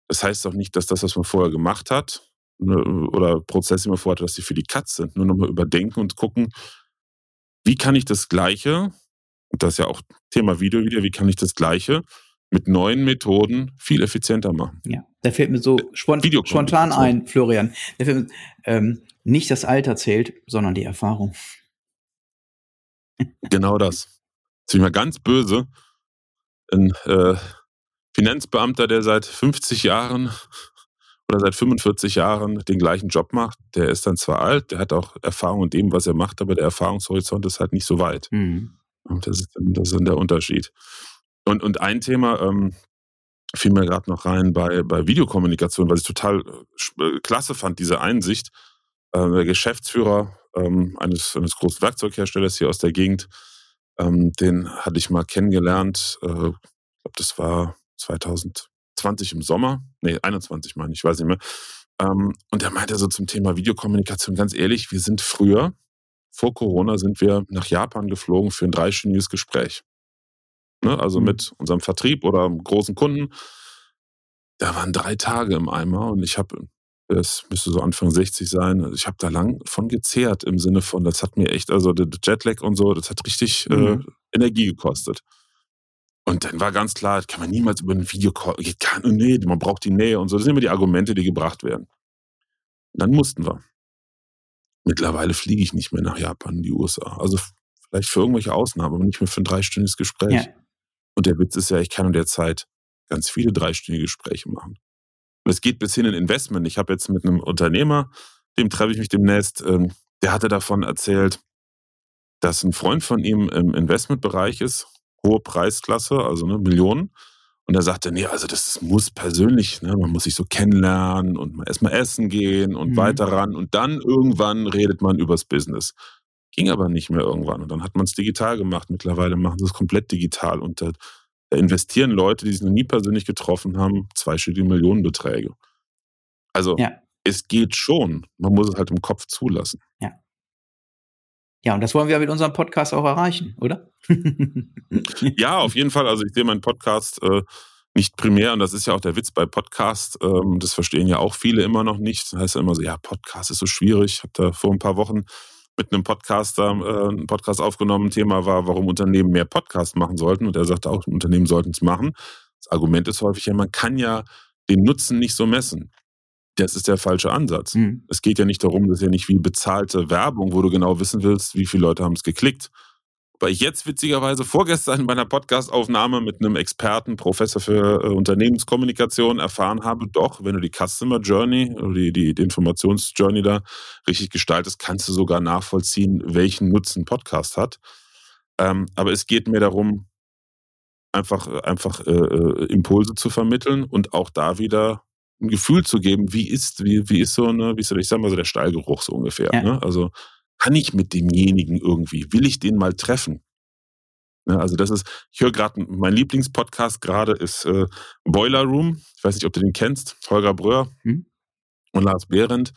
Speaker 1: Das heißt auch nicht, dass das, was man vorher gemacht hat, oder Prozesse, vorher hat, dass die für die Katz sind. Nur nochmal überdenken und gucken, wie kann ich das Gleiche, und das ist ja auch Thema Video wieder, wie kann ich das Gleiche mit neuen Methoden viel effizienter machen.
Speaker 2: Ja, da fällt mir so spont spontan ein, Florian. Mir, ähm, nicht das Alter zählt, sondern die Erfahrung. [laughs]
Speaker 1: Genau das. Jetzt bin ich mal ganz böse. Ein äh, Finanzbeamter, der seit 50 Jahren oder seit 45 Jahren den gleichen Job macht, der ist dann zwar alt, der hat auch Erfahrung in dem, was er macht, aber der Erfahrungshorizont ist halt nicht so weit. Mhm. Und das ist, dann, das ist dann der Unterschied. Und, und ein Thema ähm, fiel mir gerade noch rein bei, bei Videokommunikation, was ich total äh, klasse fand, diese Einsicht. Äh, der Geschäftsführer ähm, eines, eines großen Werkzeugherstellers hier aus der Gegend, ähm, den hatte ich mal kennengelernt. Äh, ich glaube, das war 2020 im Sommer. Nee, 21 meine ich, weiß nicht mehr. Ähm, und er meinte so zum Thema Videokommunikation, ganz ehrlich, wir sind früher, vor Corona, sind wir nach Japan geflogen für ein dreistündiges Gespräch ne? also mhm. mit unserem Vertrieb oder großen Kunden. Da waren drei Tage im Eimer und ich habe, es müsste so Anfang 60 sein, also ich habe da lang von gezehrt im Sinne von, das hat mir echt, also der Jetlag und so, das hat richtig äh, mhm. äh, Energie gekostet. Und dann war ganz klar, das kann man niemals über ein Video, kann, nee, man braucht die Nähe und so. Das sind immer die Argumente, die gebracht werden. Und dann mussten wir. Mittlerweile fliege ich nicht mehr nach Japan in die USA. Also vielleicht für irgendwelche Ausnahmen, aber nicht mehr für ein dreistündiges Gespräch. Ja. Und der Witz ist ja, ich kann in der Zeit ganz viele dreistündige Gespräche machen. Und es geht bis hin in Investment. Ich habe jetzt mit einem Unternehmer, dem treffe ich mich demnächst, ähm, der hatte davon erzählt, dass ein Freund von ihm im Investmentbereich ist, hohe Preisklasse, also ne, Millionen. Und er sagte, nee, also das muss persönlich, ne, man muss sich so kennenlernen und erstmal essen gehen und mhm. weiter ran und dann irgendwann redet man übers Business. Ging aber nicht mehr irgendwann. Und dann hat man es digital gemacht. Mittlerweile machen sie es komplett digital. Und da, da investieren Leute, die sich noch nie persönlich getroffen haben, zweistellige Millionenbeträge. Also ja. es geht schon. Man muss es halt im Kopf zulassen.
Speaker 2: Ja. Und das wollen wir mit unserem Podcast auch erreichen, oder? [laughs]
Speaker 1: ja, auf jeden Fall. Also ich sehe meinen Podcast äh, nicht primär, und das ist ja auch der Witz bei Podcast, ähm, das verstehen ja auch viele immer noch nicht. Das heißt ja immer so, ja, Podcast ist so schwierig. Ich habe da vor ein paar Wochen mit einem Podcaster äh, einen Podcast aufgenommen. Thema war, warum Unternehmen mehr Podcasts machen sollten. Und er sagte auch, Unternehmen sollten es machen. Das Argument ist häufig ja, man kann ja den Nutzen nicht so messen. Das ist der falsche Ansatz. Mhm. Es geht ja nicht darum, das ist ja nicht wie bezahlte Werbung, wo du genau wissen willst, wie viele Leute haben es geklickt, weil ich jetzt witzigerweise vorgestern bei einer Podcastaufnahme mit einem Experten, Professor für äh, Unternehmenskommunikation erfahren habe, doch, wenn du die Customer Journey oder die, die, die Informationsjourney da richtig gestaltest, kannst du sogar nachvollziehen, welchen Nutzen Podcast hat. Ähm, aber es geht mir darum, einfach, einfach äh, äh, Impulse zu vermitteln und auch da wieder ein Gefühl zu geben, wie ist, wie, wie ist so eine, wie ist so, ich sag mal so der Stallgeruch so ungefähr. Ja. Ne? Also kann ich mit demjenigen irgendwie? Will ich den mal treffen? Ja, also das ist, ich höre gerade, mein Lieblingspodcast gerade ist äh, Boiler Room. Ich weiß nicht, ob du den kennst. Holger Bröhr hm? und Lars Behrendt.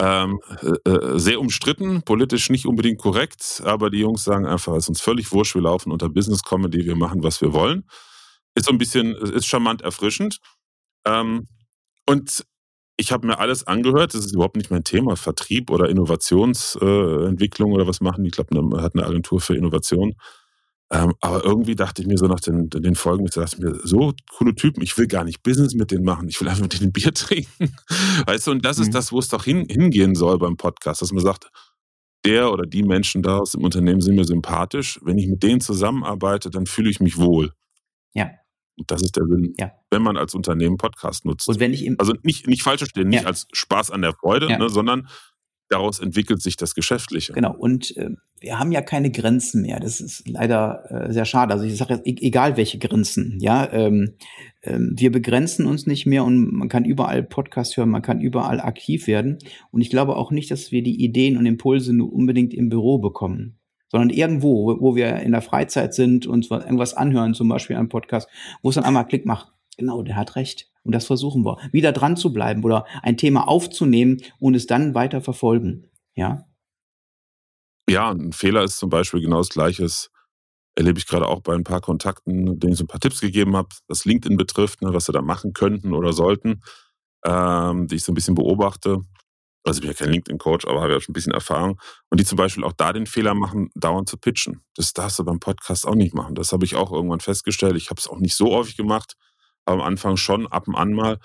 Speaker 1: Ähm, äh, äh, sehr umstritten, politisch nicht unbedingt korrekt, aber die Jungs sagen einfach, es ist uns völlig wurscht, wir laufen unter Business Comedy, wir machen, was wir wollen. Ist so ein bisschen, ist charmant erfrischend. Ähm, und ich habe mir alles angehört, das ist überhaupt nicht mein Thema, Vertrieb oder Innovationsentwicklung äh, oder was machen die? Ich glaube, man hat eine Agentur für Innovation. Ähm, aber irgendwie dachte ich mir so nach den, den Folgen, ich dachte mir, so coole Typen, ich will gar nicht Business mit denen machen, ich will einfach mit denen Bier [laughs] trinken. Weißt du, und das mhm. ist das, wo es doch hin, hingehen soll beim Podcast, dass man sagt, der oder die Menschen da aus dem Unternehmen sind mir sympathisch. Wenn ich mit denen zusammenarbeite, dann fühle ich mich wohl.
Speaker 2: Ja.
Speaker 1: Das ist der Sinn, ja. wenn man als Unternehmen Podcast nutzt.
Speaker 2: Und wenn ich
Speaker 1: also nicht, nicht falsch verstehen, nicht ja. als Spaß an der Freude, ja. ne, sondern daraus entwickelt sich das Geschäftliche.
Speaker 2: Genau. Und äh, wir haben ja keine Grenzen mehr. Das ist leider äh, sehr schade. Also ich sage e egal welche Grenzen, ja, ähm, ähm, wir begrenzen uns nicht mehr und man kann überall Podcast hören, man kann überall aktiv werden. Und ich glaube auch nicht, dass wir die Ideen und Impulse nur unbedingt im Büro bekommen, sondern irgendwo, wo, wir in der Freizeit sind und irgendwas anhören, zum Beispiel einen Podcast, wo es dann einmal Klick macht. Genau, der hat recht. Und das versuchen wir, wieder dran zu bleiben oder ein Thema aufzunehmen und es dann weiter verfolgen. Ja.
Speaker 1: Ja, ein Fehler ist zum Beispiel genau das Gleiche. Das erlebe ich gerade auch bei ein paar Kontakten, denen ich so ein paar Tipps gegeben habe, was LinkedIn betrifft, ne, was sie da machen könnten oder sollten, ähm, die ich so ein bisschen beobachte. Also ich bin ja kein LinkedIn-Coach, aber habe ja schon ein bisschen Erfahrung. Und die zum Beispiel auch da den Fehler machen, dauernd zu pitchen. Das darfst du beim Podcast auch nicht machen. Das habe ich auch irgendwann festgestellt. Ich habe es auch nicht so häufig gemacht, aber am Anfang schon, ab und an mal.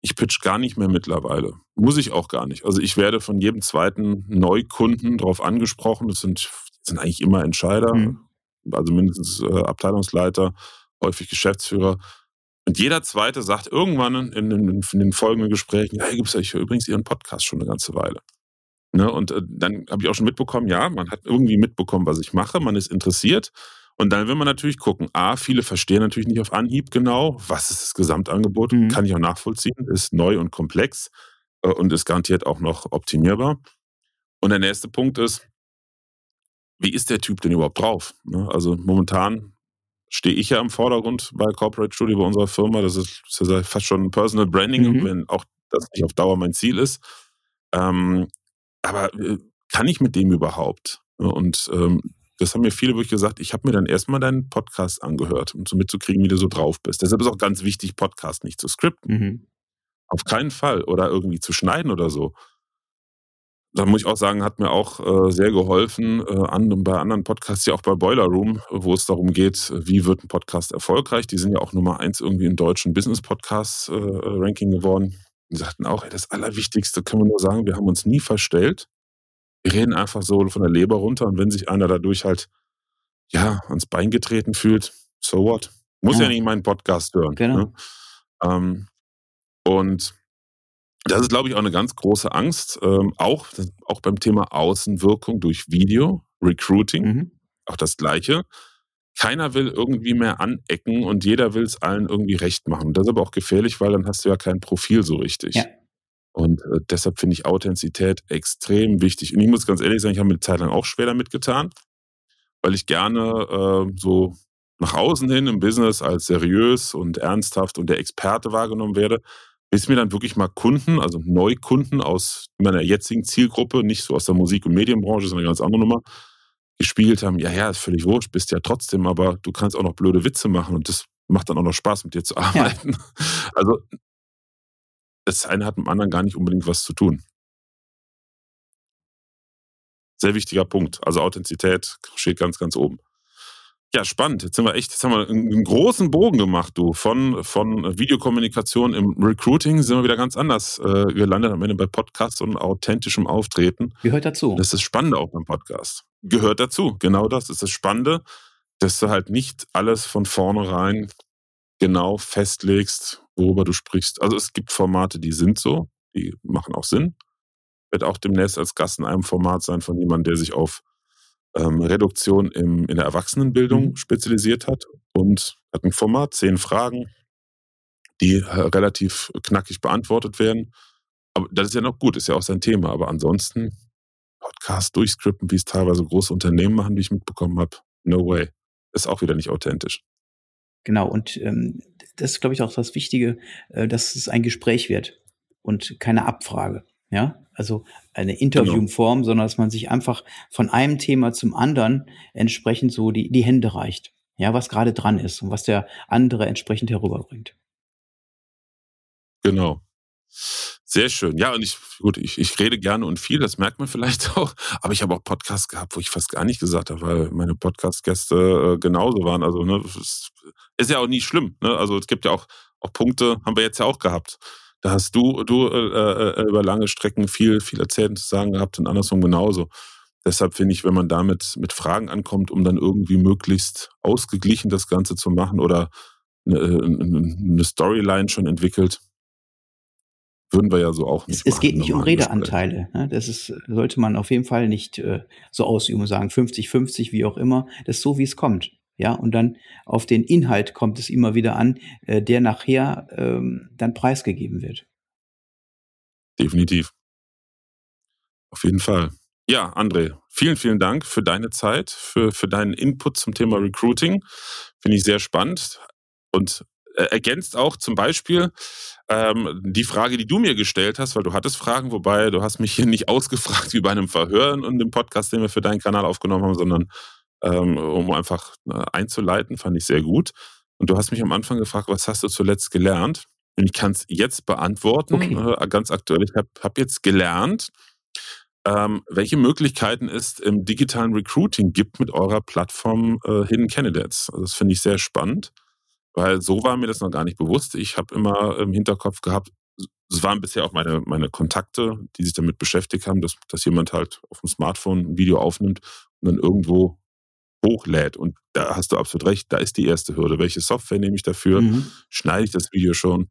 Speaker 1: Ich pitch gar nicht mehr mittlerweile. Muss ich auch gar nicht. Also ich werde von jedem zweiten Neukunden darauf angesprochen. Das sind, das sind eigentlich immer Entscheider, mhm. also mindestens äh, Abteilungsleiter, häufig Geschäftsführer. Und jeder zweite sagt irgendwann in, in, in den folgenden Gesprächen, ja, gibt's ja, ich höre übrigens Ihren Podcast schon eine ganze Weile. Ne? Und äh, dann habe ich auch schon mitbekommen, ja, man hat irgendwie mitbekommen, was ich mache, man ist interessiert. Und dann will man natürlich gucken, A, viele verstehen natürlich nicht auf Anhieb genau, was ist das Gesamtangebot, mhm. kann ich auch nachvollziehen, ist neu und komplex äh, und ist garantiert auch noch optimierbar. Und der nächste Punkt ist, wie ist der Typ denn überhaupt drauf? Ne? Also momentan stehe ich ja im Vordergrund bei Corporate Studio bei unserer Firma. Das ist, das ist fast schon Personal Branding, mhm. wenn auch das nicht auf Dauer mein Ziel ist. Ähm, aber äh, kann ich mit dem überhaupt? Und ähm, das haben mir viele wirklich gesagt, ich habe mir dann erstmal deinen Podcast angehört, um so mitzukriegen, wie du so drauf bist. Deshalb ist auch ganz wichtig, Podcast nicht zu skripten. Mhm. Auf keinen Fall. Oder irgendwie zu schneiden oder so. Da muss ich auch sagen, hat mir auch äh, sehr geholfen, äh, an, bei anderen Podcasts, ja auch bei Boiler Room, wo es darum geht, wie wird ein Podcast erfolgreich. Die sind ja auch Nummer eins irgendwie im deutschen Business-Podcast-Ranking äh, geworden. Die sagten auch, ey, das Allerwichtigste können wir nur sagen, wir haben uns nie verstellt wir reden einfach so von der Leber runter und wenn sich einer dadurch halt, ja, ans Bein getreten fühlt, so what? Muss ja, ja nicht meinen Podcast hören. Genau. Ne? Ähm, und das ist, glaube ich, auch eine ganz große Angst, ähm, auch, auch beim Thema Außenwirkung durch Video, Recruiting, mhm. auch das Gleiche. Keiner will irgendwie mehr anecken und jeder will es allen irgendwie recht machen. Das ist aber auch gefährlich, weil dann hast du ja kein Profil so richtig. Ja. Und äh, deshalb finde ich Authentizität extrem wichtig. Und ich muss ganz ehrlich sagen, ich habe mir eine Zeit lang auch schwer damit getan, weil ich gerne äh, so nach außen hin im Business als seriös und ernsthaft und der Experte wahrgenommen werde, bis mir dann wirklich mal Kunden, also Neukunden aus meiner jetzigen Zielgruppe, nicht so aus der Musik- und Medienbranche, sondern eine ganz andere Nummer, gespiegelt haben, ja, ja, ist völlig wurscht, bist ja trotzdem, aber du kannst auch noch blöde Witze machen und das macht dann auch noch Spaß, mit dir zu [laughs] arbeiten. Ja. Also das eine hat mit dem anderen gar nicht unbedingt was zu tun. Sehr wichtiger Punkt. Also Authentizität steht ganz, ganz oben. Ja, spannend. Jetzt sind wir echt, jetzt haben wir einen großen Bogen gemacht, du. Von, von Videokommunikation im Recruiting sind wir wieder ganz anders äh, gelandet am Ende bei Podcasts und authentischem Auftreten.
Speaker 2: Gehört dazu.
Speaker 1: Das ist Spannende auch beim Podcast. Gehört dazu, genau das. Das ist das Spannende, dass du halt nicht alles von vornherein genau festlegst, worüber du sprichst. Also es gibt Formate, die sind so, die machen auch Sinn. Werde auch demnächst als Gast in einem Format sein von jemandem, der sich auf ähm, Reduktion im, in der Erwachsenenbildung mhm. spezialisiert hat und hat ein Format, zehn Fragen, die äh, relativ knackig beantwortet werden. Aber das ist ja noch gut, ist ja auch sein Thema. Aber ansonsten Podcast durchscripten, wie es teilweise große Unternehmen machen, wie ich mitbekommen habe, no way. Ist auch wieder nicht authentisch.
Speaker 2: Genau, und ähm, das ist, glaube ich, auch das Wichtige, äh, dass es ein Gespräch wird und keine Abfrage. Ja, also eine Interviewform, genau. sondern dass man sich einfach von einem Thema zum anderen entsprechend so die, die Hände reicht. Ja, was gerade dran ist und was der andere entsprechend herüberbringt.
Speaker 1: Genau. Sehr schön. Ja, und ich, gut, ich, ich rede gerne und viel, das merkt man vielleicht [laughs] auch. Aber ich habe auch Podcasts gehabt, wo ich fast gar nicht gesagt habe, weil meine Podcast-Gäste äh, genauso waren. Also, ne, ist, ist ja auch nicht schlimm. Ne? Also es gibt ja auch, auch Punkte, haben wir jetzt ja auch gehabt. Da hast du, du äh, äh, über lange Strecken viel, viel erzählt zu sagen gehabt und andersrum genauso. Deshalb finde ich, wenn man damit mit Fragen ankommt, um dann irgendwie möglichst ausgeglichen das Ganze zu machen oder eine, eine Storyline schon entwickelt, würden wir ja so auch
Speaker 2: nicht. Es, es geht nicht um Redeanteile. Ne? Das ist, sollte man auf jeden Fall nicht äh, so ausüben und sagen 50-50, wie auch immer. Das ist so, wie es kommt. Ja, und dann auf den Inhalt kommt es immer wieder an, äh, der nachher ähm, dann preisgegeben wird.
Speaker 1: Definitiv. Auf jeden Fall. Ja, André, vielen, vielen Dank für deine Zeit, für, für deinen Input zum Thema Recruiting. Finde ich sehr spannend und äh, ergänzt auch zum Beispiel ähm, die Frage, die du mir gestellt hast, weil du hattest Fragen, wobei du hast mich hier nicht [laughs] ausgefragt wie bei einem Verhör und dem Podcast, den wir für deinen Kanal aufgenommen haben, sondern ähm, um einfach äh, einzuleiten, fand ich sehr gut. Und du hast mich am Anfang gefragt, was hast du zuletzt gelernt? Und ich kann es jetzt beantworten, okay. äh, ganz aktuell. Ich habe hab jetzt gelernt, ähm, welche Möglichkeiten es im digitalen Recruiting gibt mit eurer Plattform äh, Hidden Candidates. Also das finde ich sehr spannend, weil so war mir das noch gar nicht bewusst. Ich habe immer im Hinterkopf gehabt, es waren bisher auch meine, meine Kontakte, die sich damit beschäftigt haben, dass, dass jemand halt auf dem Smartphone ein Video aufnimmt und dann irgendwo hochlädt. Und da hast du absolut recht, da ist die erste Hürde. Welche Software nehme ich dafür? Mhm. Schneide ich das Video schon?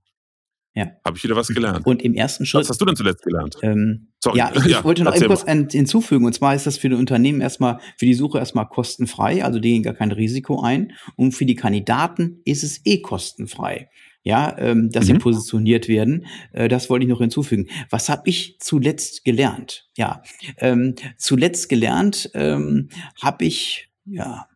Speaker 1: Ja. Habe ich wieder was gelernt.
Speaker 2: Und im ersten Schritt.
Speaker 1: Was hast du denn zuletzt gelernt?
Speaker 2: Ähm, Sorry. Ja, ich, [laughs] ich wollte noch etwas hinzufügen. Und zwar ist das für die Unternehmen erstmal, für die Suche erstmal kostenfrei. Also die gehen gar kein Risiko ein. Und für die Kandidaten ist es eh kostenfrei. Ja, ähm, dass mhm. sie positioniert werden. Äh, das wollte ich noch hinzufügen. Was habe ich zuletzt gelernt? Ja, ähm, zuletzt gelernt ähm, habe ich, ja,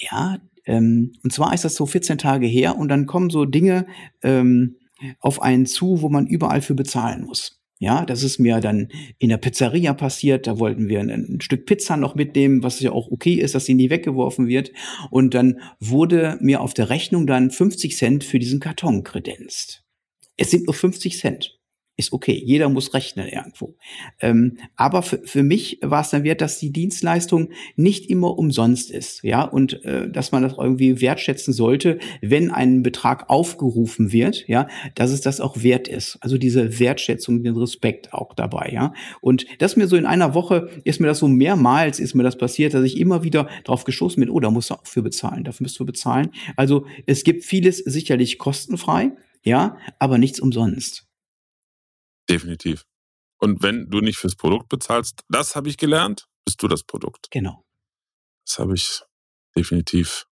Speaker 2: ja, ähm, und zwar ist das so 14 Tage her und dann kommen so Dinge ähm, auf einen zu, wo man überall für bezahlen muss. Ja, das ist mir dann in der Pizzeria passiert. Da wollten wir ein, ein, Stück Pizza noch mitnehmen, was ja auch okay ist, dass sie nie weggeworfen wird. Und dann wurde mir auf der Rechnung dann 50 Cent für diesen Karton kredenzt. Es sind nur 50 Cent ist okay. Jeder muss rechnen irgendwo. Ähm, aber für, für mich war es dann wert, dass die Dienstleistung nicht immer umsonst ist, ja, und äh, dass man das irgendwie wertschätzen sollte, wenn ein Betrag aufgerufen wird, ja, dass es das auch wert ist. Also diese Wertschätzung, den Respekt auch dabei, ja. Und das mir so in einer Woche ist mir das so mehrmals ist mir das passiert, dass ich immer wieder drauf geschossen bin, oh, da musst du auch für bezahlen, dafür müsst du bezahlen. Also es gibt vieles sicherlich kostenfrei, ja, aber nichts umsonst.
Speaker 1: Definitiv. Und wenn du nicht fürs Produkt bezahlst, das habe ich gelernt, bist du das Produkt.
Speaker 2: Genau.
Speaker 1: Das habe ich definitiv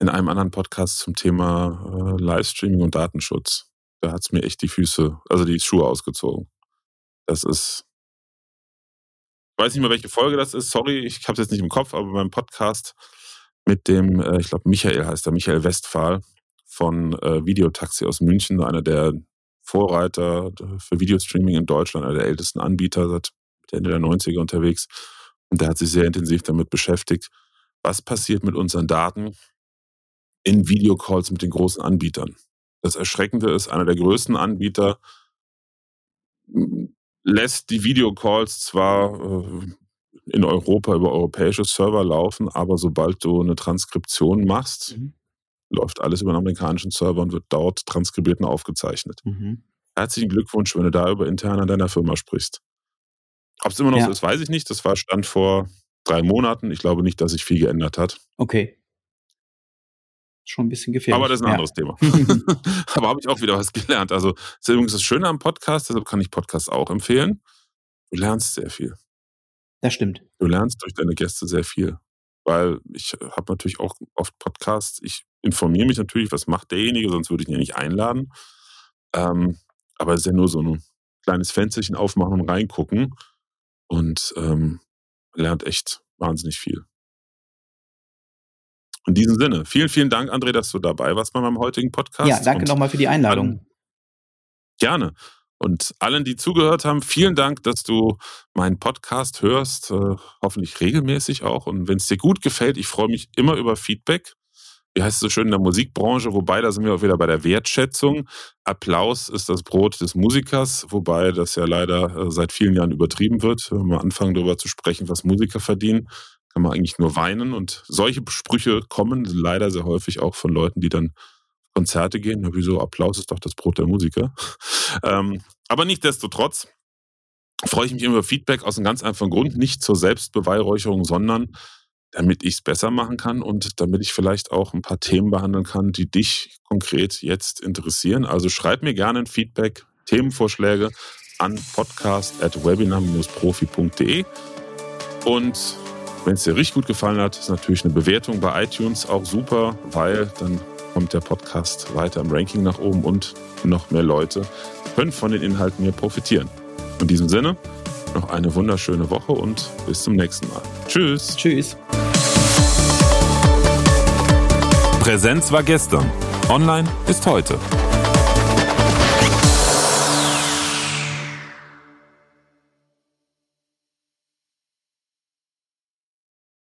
Speaker 1: in einem anderen Podcast zum Thema äh, Livestreaming und Datenschutz. Da hat es mir echt die Füße, also die Schuhe ausgezogen. Das ist, ich weiß nicht mehr, welche Folge das ist, sorry, ich habe es jetzt nicht im Kopf, aber beim Podcast mit dem, äh, ich glaube, Michael heißt er, Michael Westphal von äh, Videotaxi aus München, einer der Vorreiter für Videostreaming in Deutschland, einer der ältesten Anbieter seit Ende der 90er unterwegs. Und der hat sich sehr intensiv damit beschäftigt, was passiert mit unseren Daten in Videocalls mit den großen Anbietern. Das Erschreckende ist, einer der größten Anbieter lässt die Videocalls zwar äh, in Europa über europäische Server laufen, aber sobald du eine Transkription machst, mhm läuft alles über einen amerikanischen Server und wird dort transkribiert und aufgezeichnet. Mhm. Herzlichen Glückwunsch, wenn du da über intern an deiner Firma sprichst. Ob es immer noch ja. so ist, weiß ich nicht. Das war Stand vor drei Monaten. Ich glaube nicht, dass sich viel geändert hat.
Speaker 2: Okay. Schon ein bisschen gefährlich.
Speaker 1: Aber das ist ein ja. anderes Thema. [laughs] [laughs] Aber habe ich auch wieder was gelernt. Also, das ist übrigens das Schöne am Podcast, deshalb kann ich Podcasts auch empfehlen. Du lernst sehr viel.
Speaker 2: Das stimmt.
Speaker 1: Du lernst durch deine Gäste sehr viel weil ich habe natürlich auch oft Podcasts. Ich informiere mich natürlich, was macht derjenige, sonst würde ich ihn ja nicht einladen. Ähm, aber es ist ja nur so ein kleines Fensterchen aufmachen und reingucken und ähm, lernt echt wahnsinnig viel. In diesem Sinne, vielen, vielen Dank, André, dass du dabei warst bei meinem heutigen Podcast.
Speaker 2: Ja, danke nochmal für die Einladung.
Speaker 1: Gerne. Und allen, die zugehört haben, vielen Dank, dass du meinen Podcast hörst, äh, hoffentlich regelmäßig auch. Und wenn es dir gut gefällt, ich freue mich immer über Feedback. Wie heißt es so schön in der Musikbranche? Wobei, da sind wir auch wieder bei der Wertschätzung. Applaus ist das Brot des Musikers, wobei das ja leider äh, seit vielen Jahren übertrieben wird. Wenn wir anfangen, darüber zu sprechen, was Musiker verdienen, kann man eigentlich nur weinen. Und solche Sprüche kommen leider sehr häufig auch von Leuten, die dann Konzerte gehen. Ja, wieso? Applaus ist doch das Brot der Musiker. [laughs] ähm, aber nichtsdestotrotz freue ich mich immer über Feedback aus einem ganz einfachen Grund. Nicht zur Selbstbeweihräucherung, sondern damit ich es besser machen kann und damit ich vielleicht auch ein paar Themen behandeln kann, die dich konkret jetzt interessieren. Also schreib mir gerne ein Feedback, Themenvorschläge an podcast.webinar-profi.de und wenn es dir richtig gut gefallen hat, ist natürlich eine Bewertung bei iTunes auch super, weil dann kommt der Podcast weiter im Ranking nach oben und noch mehr Leute können von den Inhalten hier profitieren. In diesem Sinne, noch eine wunderschöne Woche und bis zum nächsten Mal. Tschüss.
Speaker 2: Tschüss.
Speaker 1: Präsenz war gestern. Online ist heute.